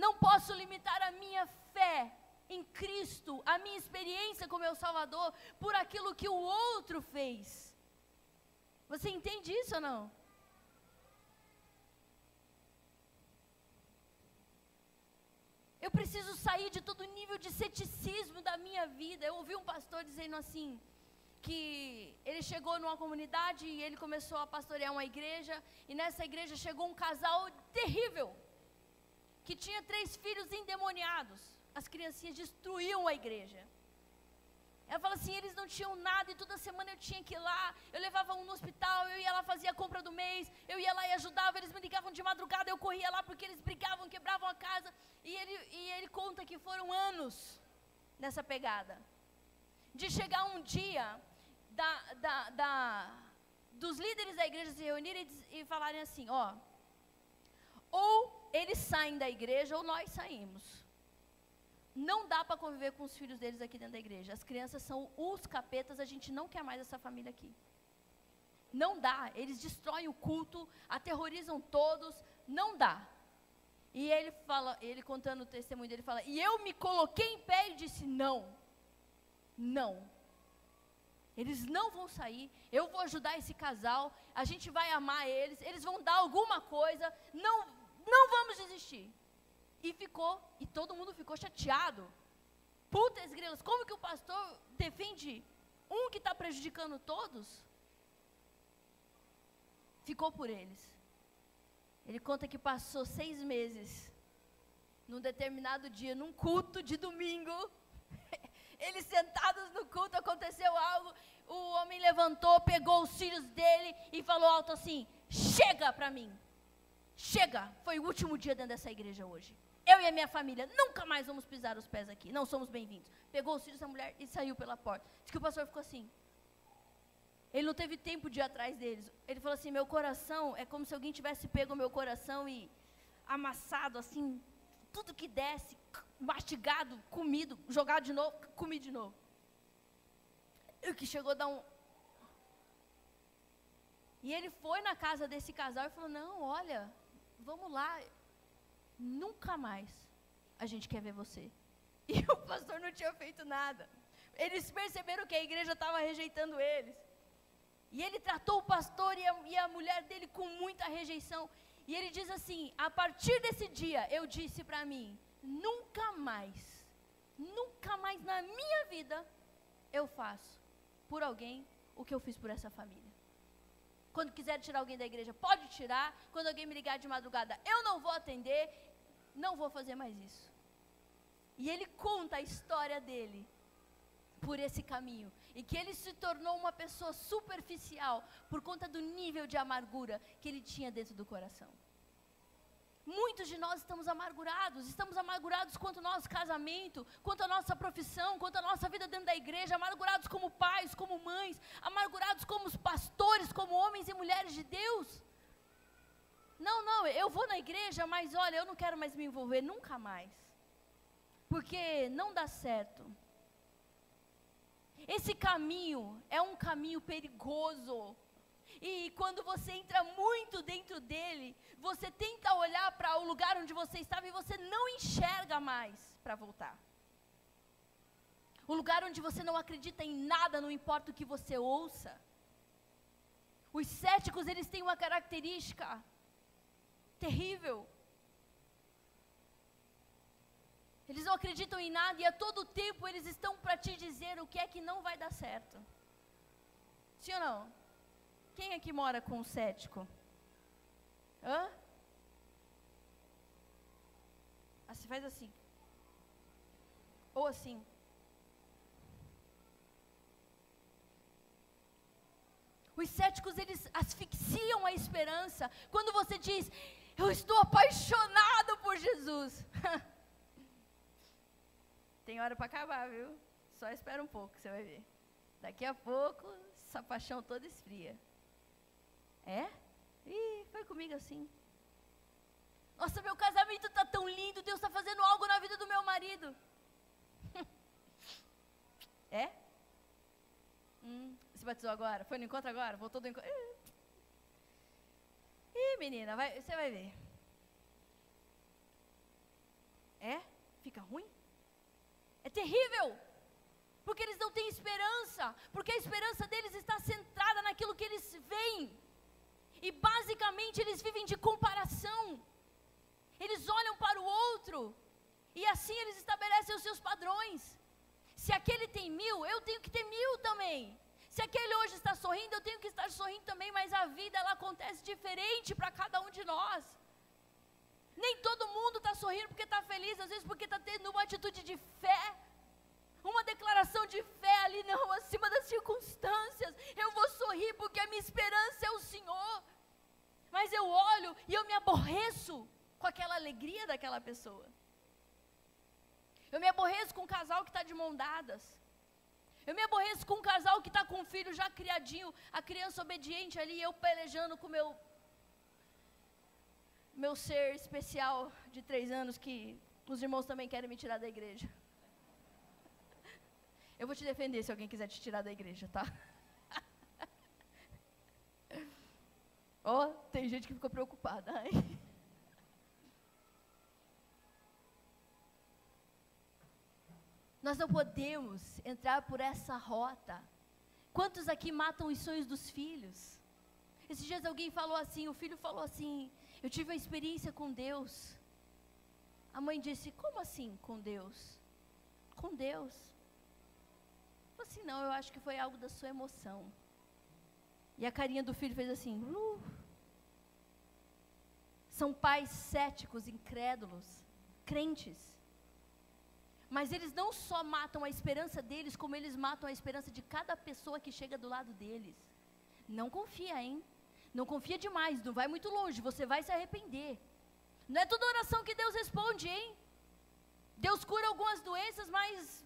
não posso limitar a minha fé em Cristo, a minha experiência com meu Salvador, por aquilo que o outro fez. Você entende isso ou não? Eu preciso sair de todo nível de ceticismo da minha vida. Eu ouvi um pastor dizendo assim: que ele chegou numa comunidade e ele começou a pastorear uma igreja, e nessa igreja chegou um casal terrível, que tinha três filhos endemoniados. As criancinhas destruíam a igreja. Ela fala assim: eles não tinham nada e toda semana eu tinha que ir lá. Eu levava um no hospital, eu ia lá fazer a compra do mês, eu ia lá e ajudava. Eles me ligavam de madrugada, eu corria lá porque eles brigavam, quebravam a casa. E ele, e ele conta que foram anos nessa pegada. De chegar um dia da, da, da, dos líderes da igreja se reunirem e, e falarem assim: ó, ou eles saem da igreja ou nós saímos. Não dá para conviver com os filhos deles aqui dentro da igreja. As crianças são os capetas, a gente não quer mais essa família aqui. Não dá, eles destroem o culto, aterrorizam todos, não dá. E ele fala, ele contando o testemunho dele, fala: "E eu me coloquei em pé e disse: "Não. Não. Eles não vão sair. Eu vou ajudar esse casal. A gente vai amar eles. Eles vão dar alguma coisa. Não, não vamos desistir. E ficou. E todo mundo ficou chateado. Putas grilas, como que o pastor defende um que está prejudicando todos? Ficou por eles. Ele conta que passou seis meses, num determinado dia, num culto de domingo. Eles sentados no culto, aconteceu algo. O homem levantou, pegou os filhos dele e falou alto assim: Chega para mim. Chega. Foi o último dia dentro dessa igreja hoje. Eu e a minha família nunca mais vamos pisar os pés aqui. Não somos bem-vindos. Pegou os filhos da mulher e saiu pela porta. Diz que o pastor ficou assim. Ele não teve tempo de ir atrás deles. Ele falou assim: Meu coração é como se alguém tivesse pego meu coração e amassado assim, tudo que desce, mastigado, comido, jogado de novo, comi de novo. E que chegou a dar um. E ele foi na casa desse casal e falou: Não, olha, vamos lá, nunca mais a gente quer ver você. E o pastor não tinha feito nada. Eles perceberam que a igreja estava rejeitando eles. E ele tratou o pastor e a, e a mulher dele com muita rejeição. E ele diz assim: A partir desse dia eu disse para mim: nunca mais, nunca mais na minha vida eu faço por alguém o que eu fiz por essa família. Quando quiser tirar alguém da igreja, pode tirar. Quando alguém me ligar de madrugada, eu não vou atender. Não vou fazer mais isso. E ele conta a história dele. por esse caminho e que ele se tornou uma pessoa superficial por conta do nível de amargura que ele tinha dentro do coração. Muitos de nós estamos amargurados, estamos amargurados quanto ao nosso casamento, quanto à nossa profissão, quanto à nossa vida dentro da igreja, amargurados como pais, como mães, amargurados como pastores, como homens e mulheres de Deus. Não, não, eu vou na igreja, mas olha, eu não quero mais me envolver nunca mais. Porque não dá certo. Esse caminho é um caminho perigoso. E quando você entra muito dentro dele, você tenta olhar para o lugar onde você estava e você não enxerga mais para voltar. O lugar onde você não acredita em nada, não importa o que você ouça. Os céticos, eles têm uma característica terrível. Eles não acreditam em nada e a todo tempo eles estão para te dizer o que é que não vai dar certo. Sim ou não? Quem aqui mora com um cético? Hã? Assim, faz assim. Ou assim. Os céticos, eles asfixiam a esperança. Quando você diz, eu estou apaixonado por Jesus. Tem hora para acabar, viu? Só espera um pouco, você vai ver. Daqui a pouco, essa paixão toda esfria. É? Ih, foi comigo assim. Nossa, meu casamento está tão lindo, Deus está fazendo algo na vida do meu marido. é? Hum, se batizou agora? Foi no encontro agora? Voltou do encontro? Ih, menina, vai, você vai ver. É? Fica ruim? É terrível. Porque eles não têm esperança. Porque a esperança deles está centrada naquilo que eles veem. E basicamente eles vivem de comparação. Eles olham para o outro. E assim eles estabelecem os seus padrões. Se aquele tem mil, eu tenho que ter mil também. Se aquele hoje está sorrindo, eu tenho que estar sorrindo também, mas a vida ela acontece diferente para cada um de nós. Nem todo mundo está sorrindo porque está feliz, às vezes porque está tendo uma atitude de fé, uma declaração de fé ali, não, acima das circunstâncias. Eu vou sorrir porque a minha esperança é o Senhor. Mas eu olho e eu me aborreço com aquela alegria daquela pessoa. Eu me aborreço com um casal que está de mão dadas. Eu me aborreço com um casal que está com um filho já criadinho, a criança obediente ali, eu pelejando com meu meu ser especial de três anos que os irmãos também querem me tirar da igreja. Eu vou te defender se alguém quiser te tirar da igreja, tá? Ó, oh, tem gente que ficou preocupada. Ai. Nós não podemos entrar por essa rota. Quantos aqui matam os sonhos dos filhos? Esses dias alguém falou assim, o filho falou assim: Eu tive uma experiência com Deus. A mãe disse: Como assim com Deus? Com Deus. Falei assim: Não, eu acho que foi algo da sua emoção. E a carinha do filho fez assim: uh. São pais céticos, incrédulos, crentes. Mas eles não só matam a esperança deles, como eles matam a esperança de cada pessoa que chega do lado deles. Não confia, hein? Não confia demais, não vai muito longe, você vai se arrepender. Não é toda oração que Deus responde, hein? Deus cura algumas doenças, mas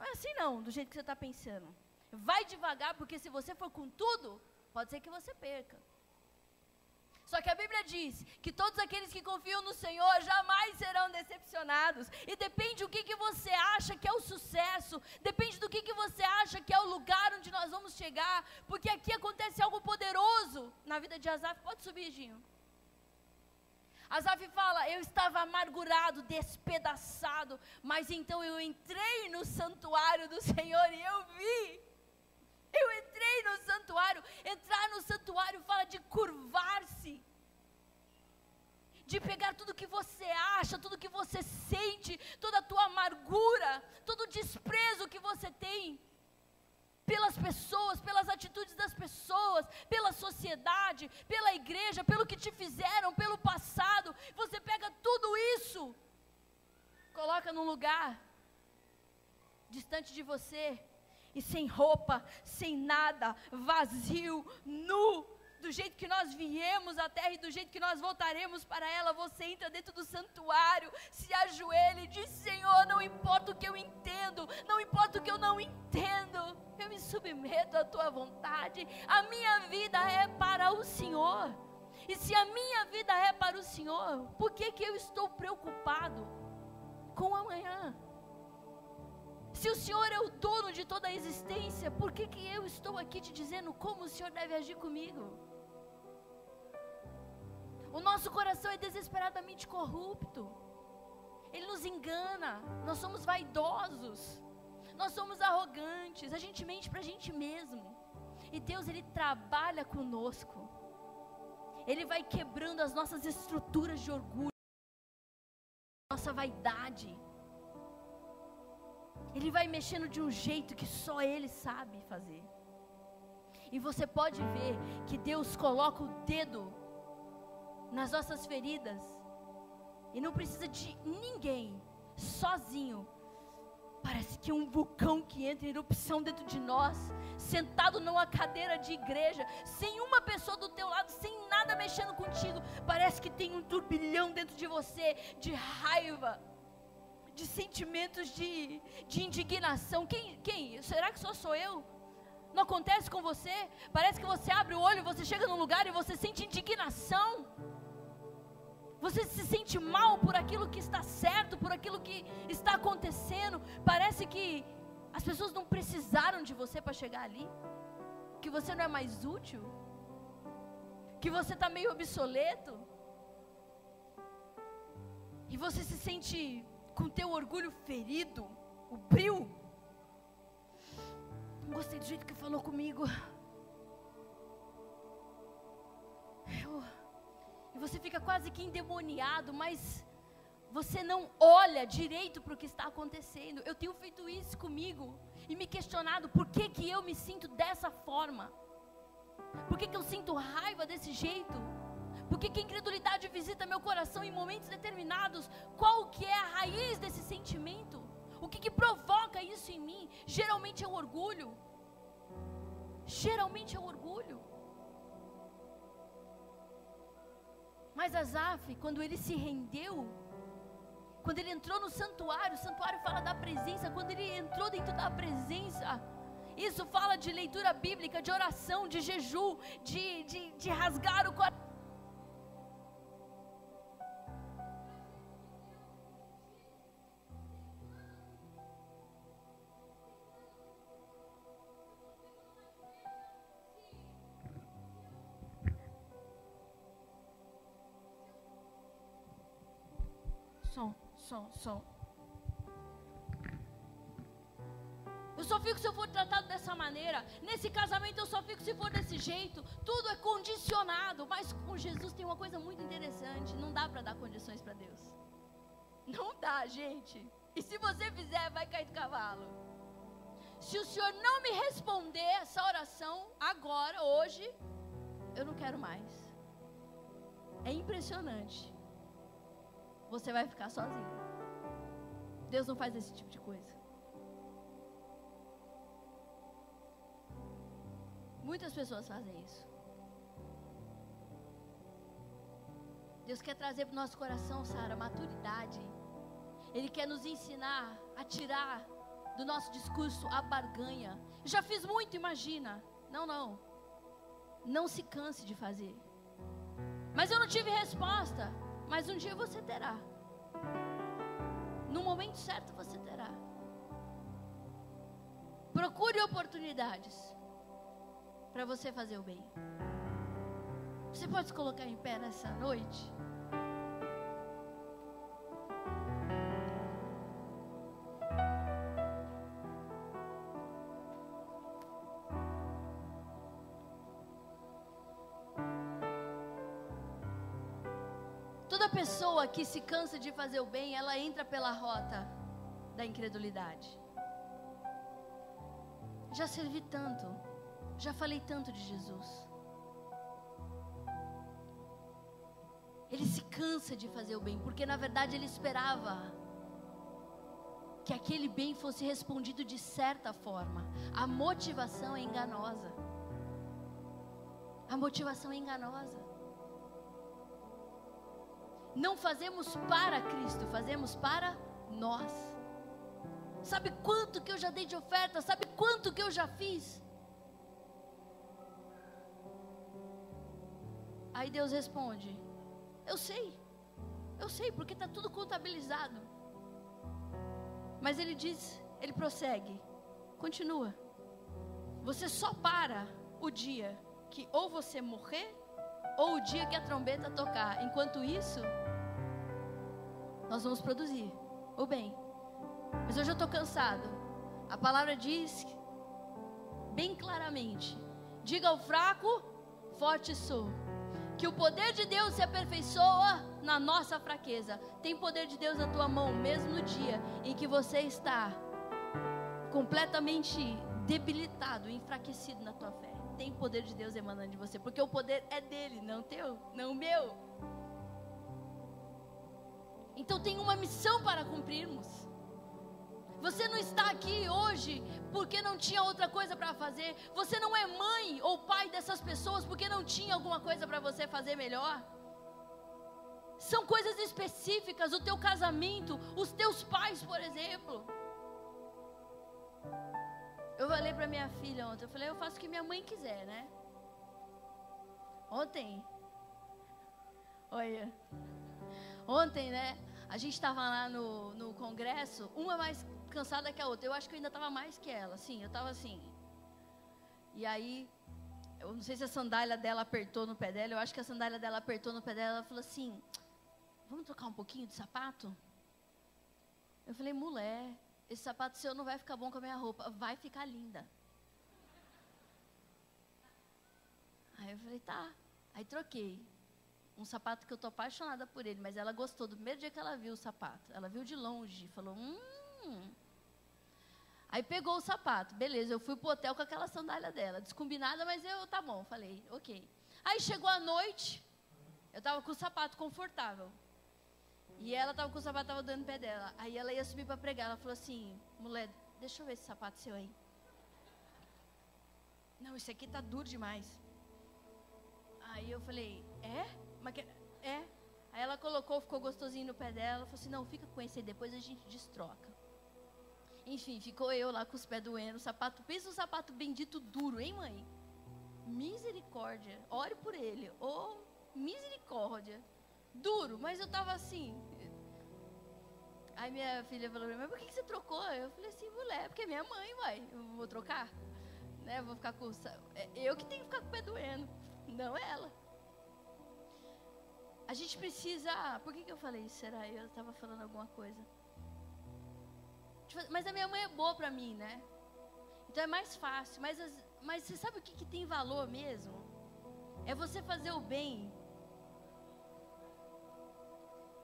não é assim não, do jeito que você está pensando. Vai devagar, porque se você for com tudo, pode ser que você perca. Só que a Bíblia diz que todos aqueles que confiam no Senhor jamais serão decepcionados. E depende do que, que você acha que é o sucesso, depende do que, que você acha que é o lugar onde nós vamos chegar, porque aqui acontece algo poderoso na vida de Asaf. Pode subir, Ginho. Asaf fala: Eu estava amargurado, despedaçado, mas então eu entrei no santuário do Senhor e eu vi eu entrei no santuário. Entrar no santuário fala de curvar-se. De pegar tudo que você acha, tudo que você sente, toda a tua amargura, todo o desprezo que você tem pelas pessoas, pelas atitudes das pessoas, pela sociedade, pela igreja, pelo que te fizeram, pelo passado. Você pega tudo isso, coloca num lugar distante de você, e sem roupa, sem nada, vazio, nu, do jeito que nós viemos à terra e do jeito que nós voltaremos para ela, você entra dentro do santuário, se ajoelha e diz: Senhor, não importa o que eu entendo, não importa o que eu não entendo, eu me submeto à tua vontade, a minha vida é para o Senhor. E se a minha vida é para o Senhor, por que, que eu estou preocupado com amanhã? Se o Senhor é o dono de toda a existência, por que, que eu estou aqui te dizendo como o Senhor deve agir comigo? O nosso coração é desesperadamente corrupto. Ele nos engana. Nós somos vaidosos. Nós somos arrogantes. A gente mente para a gente mesmo. E Deus, Ele trabalha conosco. Ele vai quebrando as nossas estruturas de orgulho, nossa vaidade. Ele vai mexendo de um jeito que só Ele sabe fazer. E você pode ver que Deus coloca o dedo nas nossas feridas. E não precisa de ninguém, sozinho. Parece que um vulcão que entra em erupção dentro de nós, sentado numa cadeira de igreja, sem uma pessoa do teu lado, sem nada mexendo contigo. Parece que tem um turbilhão dentro de você de raiva, de sentimentos de, de indignação. Quem, quem? Será que só sou eu? Não acontece com você? Parece que você abre o olho, você chega num lugar e você sente indignação. Você se sente mal por aquilo que está certo, por aquilo que está acontecendo. Parece que as pessoas não precisaram de você para chegar ali. Que você não é mais útil. Que você está meio obsoleto. E você se sente com teu orgulho ferido, o brilho. Não gostei do jeito que falou comigo. Eu e você fica quase que endemoniado, mas você não olha direito para o que está acontecendo. Eu tenho feito isso comigo e me questionado por que, que eu me sinto dessa forma. Por que, que eu sinto raiva desse jeito? Por que, que a incredulidade visita meu coração em momentos determinados? Qual que é a raiz desse sentimento? O que, que provoca isso em mim? Geralmente é o orgulho. Geralmente é o orgulho. Mas Asaf, quando ele se rendeu, quando ele entrou no santuário, o santuário fala da presença, quando ele entrou dentro da presença, isso fala de leitura bíblica, de oração, de jejum, de, de, de rasgar o coração som, som. Eu só fico se eu for tratado dessa maneira. Nesse casamento eu só fico se for desse jeito. Tudo é condicionado. Mas com Jesus tem uma coisa muito interessante. Não dá para dar condições para Deus. Não dá, gente. E se você fizer, vai cair do cavalo. Se o Senhor não me responder essa oração agora, hoje, eu não quero mais. É impressionante você vai ficar sozinho. Deus não faz esse tipo de coisa. Muitas pessoas fazem isso. Deus quer trazer para o nosso coração, Sara, maturidade. Ele quer nos ensinar a tirar do nosso discurso a barganha. Eu já fiz muito, imagina. Não, não. Não se canse de fazer. Mas eu não tive resposta. Mas um dia você terá. No momento certo você terá. Procure oportunidades para você fazer o bem. Você pode se colocar em pé nessa noite? Pessoa que se cansa de fazer o bem, ela entra pela rota da incredulidade. Já servi tanto, já falei tanto de Jesus. Ele se cansa de fazer o bem, porque na verdade ele esperava que aquele bem fosse respondido de certa forma. A motivação é enganosa. A motivação é enganosa. Não fazemos para Cristo, fazemos para nós. Sabe quanto que eu já dei de oferta? Sabe quanto que eu já fiz? Aí Deus responde: Eu sei, eu sei, porque está tudo contabilizado. Mas ele diz, ele prossegue, continua. Você só para o dia que ou você morrer, ou o dia que a trombeta tocar. Enquanto isso, nós vamos produzir o bem. Mas hoje eu estou cansado. A palavra diz bem claramente: diga ao fraco, forte sou. Que o poder de Deus se aperfeiçoa na nossa fraqueza. Tem poder de Deus na tua mão, mesmo no dia em que você está completamente debilitado, enfraquecido na tua fé. Tem poder de Deus emanando de você, porque o poder é dele, não teu, não meu. Então tem uma missão para cumprirmos. Você não está aqui hoje porque não tinha outra coisa para fazer. Você não é mãe ou pai dessas pessoas porque não tinha alguma coisa para você fazer melhor. São coisas específicas, o teu casamento, os teus pais, por exemplo. Eu falei para minha filha ontem, eu falei, eu faço o que minha mãe quiser, né? Ontem, olha, ontem, né? A gente estava lá no, no congresso, uma mais cansada que a outra. Eu acho que eu ainda estava mais que ela, sim, eu estava assim. E aí, eu não sei se a sandália dela apertou no pé dela, eu acho que a sandália dela apertou no pé dela. Ela falou assim: Vamos trocar um pouquinho de sapato? Eu falei: Mulher, esse sapato seu não vai ficar bom com a minha roupa, vai ficar linda. Aí eu falei: Tá. Aí troquei. Um sapato que eu tô apaixonada por ele, mas ela gostou do primeiro dia que ela viu o sapato. Ela viu de longe, falou: Hum. Aí pegou o sapato, beleza, eu fui pro hotel com aquela sandália dela, descombinada, mas eu, tá bom, falei, ok. Aí chegou a noite, eu tava com o sapato confortável. E ela tava com o sapato, tava dando pé dela. Aí ela ia subir para pregar, ela falou assim, mulher, deixa eu ver esse sapato seu aí. Não, esse aqui tá duro demais. Aí eu falei, é? É? Aí ela colocou, ficou gostosinho no pé dela, falou assim, não, fica com esse aí, depois a gente destroca. Enfim, ficou eu lá com os pés doendo, o sapato, pensa um sapato bendito duro, hein, mãe? Misericórdia, ore por ele, oh, misericórdia. Duro, mas eu tava assim. Aí minha filha falou, mas por que você trocou? Eu falei assim, mulher, porque é minha mãe, vai, eu vou trocar? Né, vou ficar com. É eu que tenho que ficar com o pé doendo, não ela. A gente precisa. Por que, que eu falei isso? Será? Eu estava falando alguma coisa. Mas a minha mãe é boa para mim, né? Então é mais fácil. Mas, mas você sabe o que, que tem valor mesmo? É você fazer o bem.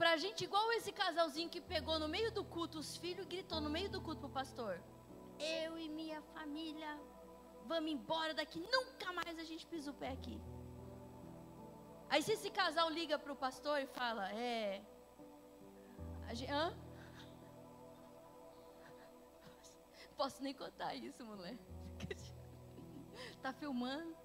Pra gente, igual esse casalzinho que pegou no meio do culto os filhos e gritou no meio do culto pro pastor: Eu e minha família vamos embora daqui, nunca mais a gente pisa o pé aqui. Aí se esse casal liga para o pastor e fala, é. A gente, hã? Posso nem contar isso, mulher. tá filmando?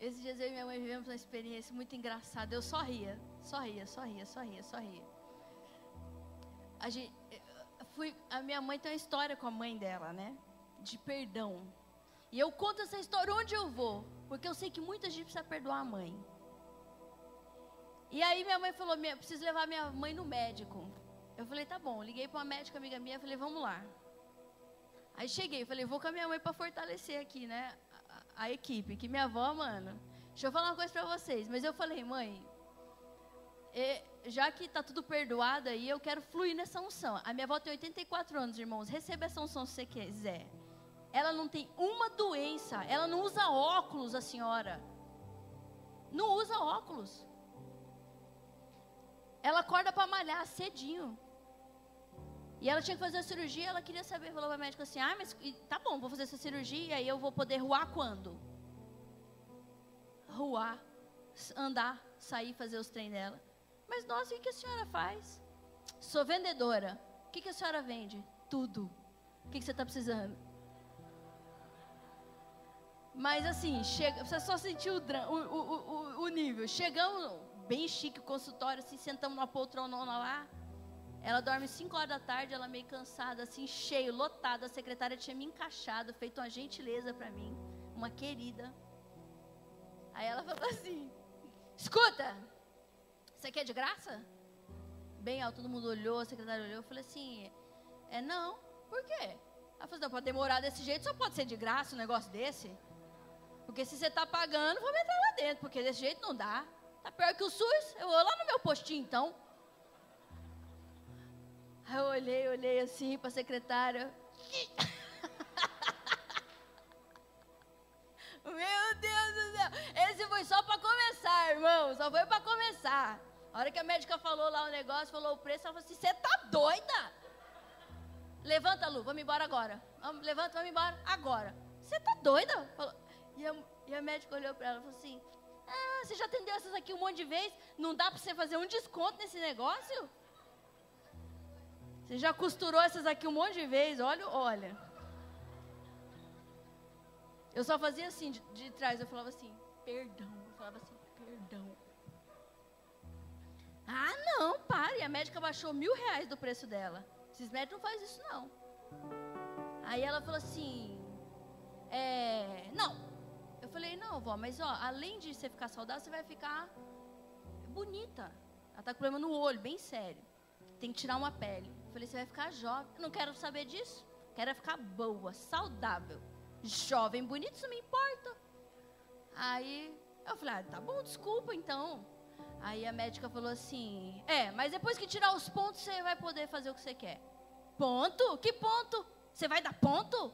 Esses dias eu e minha mãe vivemos uma experiência muito engraçada. Eu só ria, só ria, só ria, só ria, só ria. A, gente, fui, a minha mãe tem uma história com a mãe dela, né? De perdão. E eu conto essa história onde eu vou. Porque eu sei que muita gente precisa perdoar a mãe. E aí minha mãe falou, preciso levar minha mãe no médico. Eu falei, tá bom. Liguei para uma médica amiga minha, falei, vamos lá. Aí cheguei, falei, vou com a minha mãe para fortalecer aqui, né, a, a, equipe. Que minha avó, mano, deixa eu falar uma coisa para vocês. Mas eu falei, mãe, e, já que tá tudo perdoado aí, eu quero fluir nessa unção. A minha avó tem 84 anos, irmãos. Receba essa unção se você quiser. Ela não tem uma doença. Ela não usa óculos, a senhora. Não usa óculos. Ela acorda para malhar cedinho. E ela tinha que fazer a cirurgia, ela queria saber, falou para a médica assim: "Ah, mas tá bom, vou fazer essa cirurgia e eu vou poder ruar quando?" Ruar, andar, sair, fazer os treinos dela. Mas nossa, o que a senhora faz? Sou vendedora. O que, a senhora vende? Tudo. O que você está precisando? Mas assim, chega, você só sentiu o, o, o, o, nível. Chegamos bem chique o consultório, assim, sentamos numa poltronona lá. Ela dorme 5 horas da tarde, ela meio cansada, assim, cheio, lotada. A secretária tinha me encaixado, feito uma gentileza para mim, uma querida. Aí ela falou assim: Escuta, você quer de graça? Bem alto, todo mundo olhou, a secretária olhou. Eu falei assim: É não, por quê? Ela falou: Não, pode demorar desse jeito, só pode ser de graça um negócio desse. Porque se você está pagando, vamos entrar lá dentro, porque desse jeito não dá. Tá pior que o SUS. Eu vou lá no meu postinho então. Aí eu olhei, olhei assim para a secretária. Meu Deus do céu. Esse foi só para começar, irmão. Só foi para começar. A hora que a médica falou lá o negócio, falou o preço, ela falou assim: Você tá doida? Levanta, Lu, vamos embora agora. Vamos, levanta, vamos embora agora. Você tá doida? Falou, e a, e a médica olhou para ela e falou assim: Ah, você já atendeu essas aqui um monte de vezes? Não dá para você fazer um desconto nesse negócio? Você já costurou essas aqui um monte de vezes? Olha, olha. Eu só fazia assim de, de trás, eu falava assim, perdão. Eu falava assim, perdão. Ah, não, pare. A médica baixou mil reais do preço dela. Esses médicos não fazem isso, não. Aí ela falou assim, é, não, eu falei, não, vó, mas ó, além de você ficar saudável, você vai ficar bonita. Ela tá com problema no olho, bem sério. Tem que tirar uma pele. Eu falei, você vai ficar jovem. Eu não quero saber disso. Quero ficar boa, saudável. Jovem, bonita, isso não me importa. Aí eu falei, ah, tá bom, desculpa então. Aí a médica falou assim: É, mas depois que tirar os pontos, você vai poder fazer o que você quer. Ponto? Que ponto? Você vai dar ponto?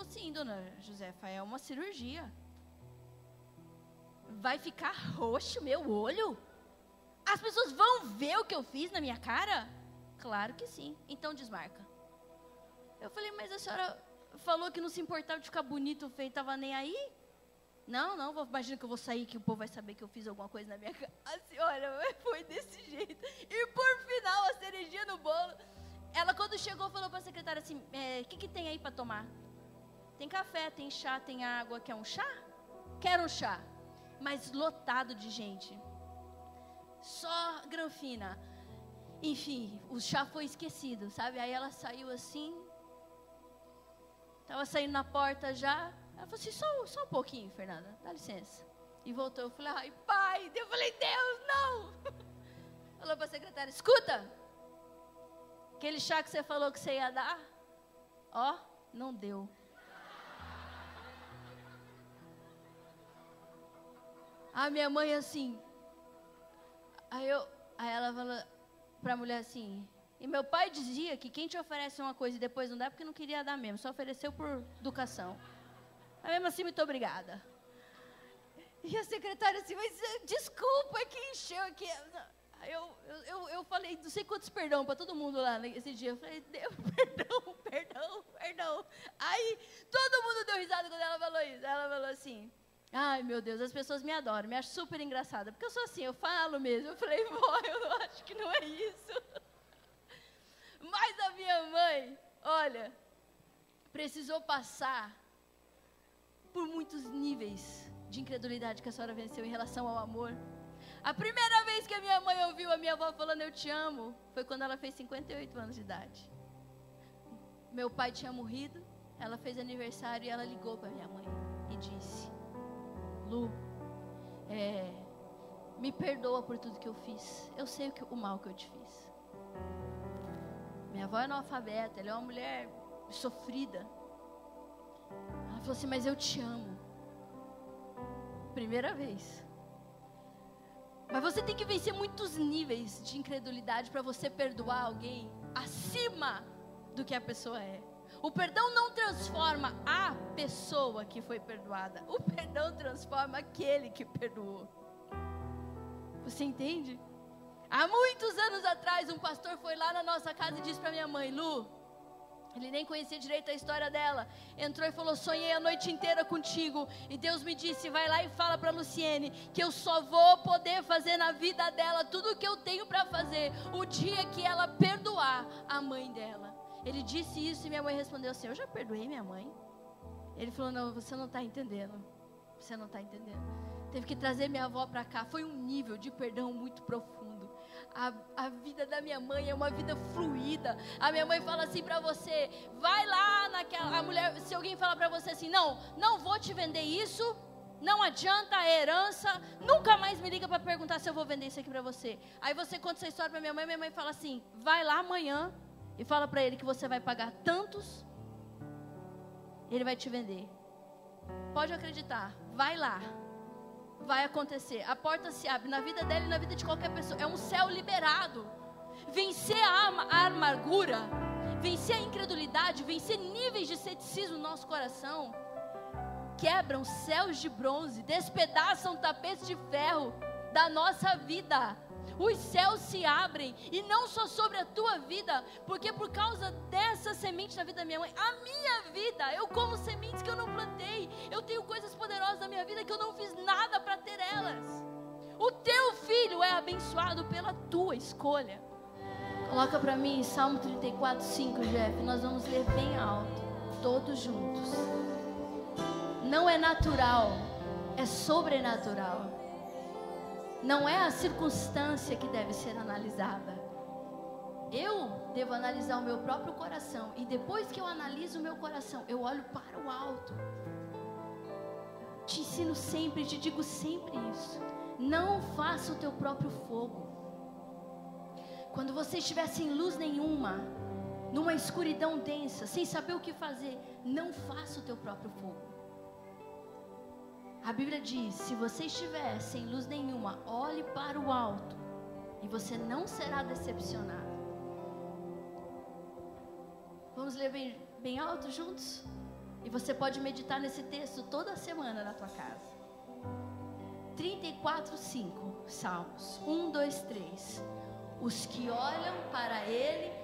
Falou assim, dona Josefa, é uma cirurgia. Vai ficar roxo meu olho? As pessoas vão ver o que eu fiz na minha cara? Claro que sim. Então desmarca. Eu falei, mas a senhora falou que não se importava de ficar bonito ou feio, estava nem aí? Não, não, imagina que eu vou sair, que o povo vai saber que eu fiz alguma coisa na minha cara. A senhora foi desse jeito. E por final, a cerejinha no bolo. Ela, quando chegou, falou para a secretária assim: o é, que, que tem aí para tomar? Tem café, tem chá, tem água. Quer um chá? Quero um chá. Mas lotado de gente. Só granfina. Enfim, o chá foi esquecido, sabe? Aí ela saiu assim. Estava saindo na porta já. Ela falou assim: só, só um pouquinho, Fernanda, dá licença. E voltou. Eu falei: ai, pai. Eu falei: Deus, não. Falou para a secretária: escuta. Aquele chá que você falou que você ia dar, ó, não deu. A minha mãe assim. Aí, eu, aí ela fala para a mulher assim. E meu pai dizia que quem te oferece uma coisa e depois não dá é porque não queria dar mesmo, só ofereceu por educação. Mas mesmo assim, muito obrigada. E a secretária assim, mas eh, desculpa, é que encheu aqui. Eu, eu, eu falei, não sei quantos perdão para todo mundo lá nesse dia. Eu falei, Deus, perdão, perdão, perdão. Aí todo mundo deu risada quando ela falou isso. Ela falou assim, Ai, meu Deus, as pessoas me adoram, me acham super engraçada. Porque eu sou assim, eu falo mesmo. Eu falei, vó, eu acho que não é isso. Mas a minha mãe, olha, precisou passar por muitos níveis de incredulidade que a senhora venceu em relação ao amor. A primeira vez que a minha mãe ouviu a minha avó falando eu te amo foi quando ela fez 58 anos de idade. Meu pai tinha morrido, ela fez aniversário e ela ligou para minha mãe e disse: Lu, é, me perdoa por tudo que eu fiz. Eu sei o, que, o mal que eu te fiz. Minha avó é analfabeta, ela é uma mulher sofrida. Ela falou assim: Mas eu te amo. Primeira vez. Mas você tem que vencer muitos níveis de incredulidade para você perdoar alguém acima do que a pessoa é. O perdão não transforma a pessoa que foi perdoada. O perdão transforma aquele que perdoou. Você entende? Há muitos anos atrás, um pastor foi lá na nossa casa e disse para minha mãe: Lu, Ele nem conhecia direito a história dela. Entrou e falou: Sonhei a noite inteira contigo. E Deus me disse: Vai lá e fala para Luciene que eu só vou poder fazer na vida dela tudo o que eu tenho para fazer o dia que ela perdoar a mãe dela. Ele disse isso e minha mãe respondeu assim: Eu já perdoei minha mãe. Ele falou: Não, você não está entendendo. Você não está entendendo. Teve que trazer minha avó para cá. Foi um nível de perdão muito profundo. A, a, vida da minha mãe é uma vida fluida. A minha mãe fala assim para você: vai lá naquela. A mulher, se alguém falar para você assim, não, não vou te vender isso, não adianta a herança, nunca mais me liga para perguntar se eu vou vender isso aqui para você. Aí você conta essa história para minha mãe, minha mãe fala assim: vai lá amanhã e fala para ele que você vai pagar tantos, ele vai te vender. Pode acreditar, vai lá vai acontecer. A porta se abre na vida dela e na vida de qualquer pessoa. É um céu liberado. Vencer a, a amargura, vencer a incredulidade, vencer níveis de ceticismo no nosso coração. Quebram céus de bronze, despedaçam tapetes de ferro da nossa vida os céus se abrem, e não só sobre a tua vida, porque por causa dessa semente na vida da minha mãe, a minha vida, eu como sementes que eu não plantei, eu tenho coisas poderosas na minha vida que eu não fiz nada para ter elas. O teu filho é abençoado pela tua escolha. Coloca para mim Salmo 34, 5, Jeff. Nós vamos ler bem alto, todos juntos. Não é natural, é sobrenatural. Não é a circunstância que deve ser analisada. Eu devo analisar o meu próprio coração. E depois que eu analiso o meu coração, eu olho para o alto. Te ensino sempre, te digo sempre isso. Não faça o teu próprio fogo. Quando você estiver sem luz nenhuma, numa escuridão densa, sem saber o que fazer, não faça o teu próprio fogo. A Bíblia diz: se você estiver sem luz nenhuma, olhe para o alto e você não será decepcionado. Vamos ler bem, bem alto juntos? E você pode meditar nesse texto toda semana na tua casa. 34, 5, Salmos 1, 2, 3. Os que olham para Ele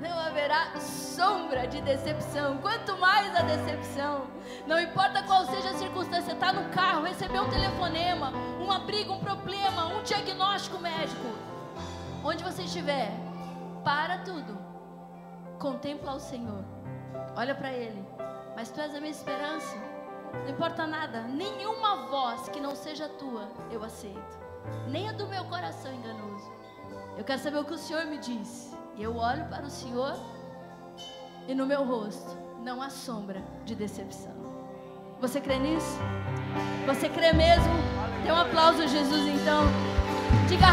não haverá sombra de decepção. Quanto mais a decepção, não importa qual seja a circunstância, está no carro, recebeu um telefonema, uma briga, um problema, um diagnóstico médico. Onde você estiver, para tudo, contempla o Senhor, olha para Ele. Mas tu és a minha esperança, não importa nada, nenhuma voz que não seja tua eu aceito, nem a do meu coração enganoso. Eu quero saber o que o Senhor me disse. E eu olho para o Senhor e no meu rosto não há sombra de decepção. Você crê nisso? Você crê mesmo? Dê um aplauso Jesus então. Diga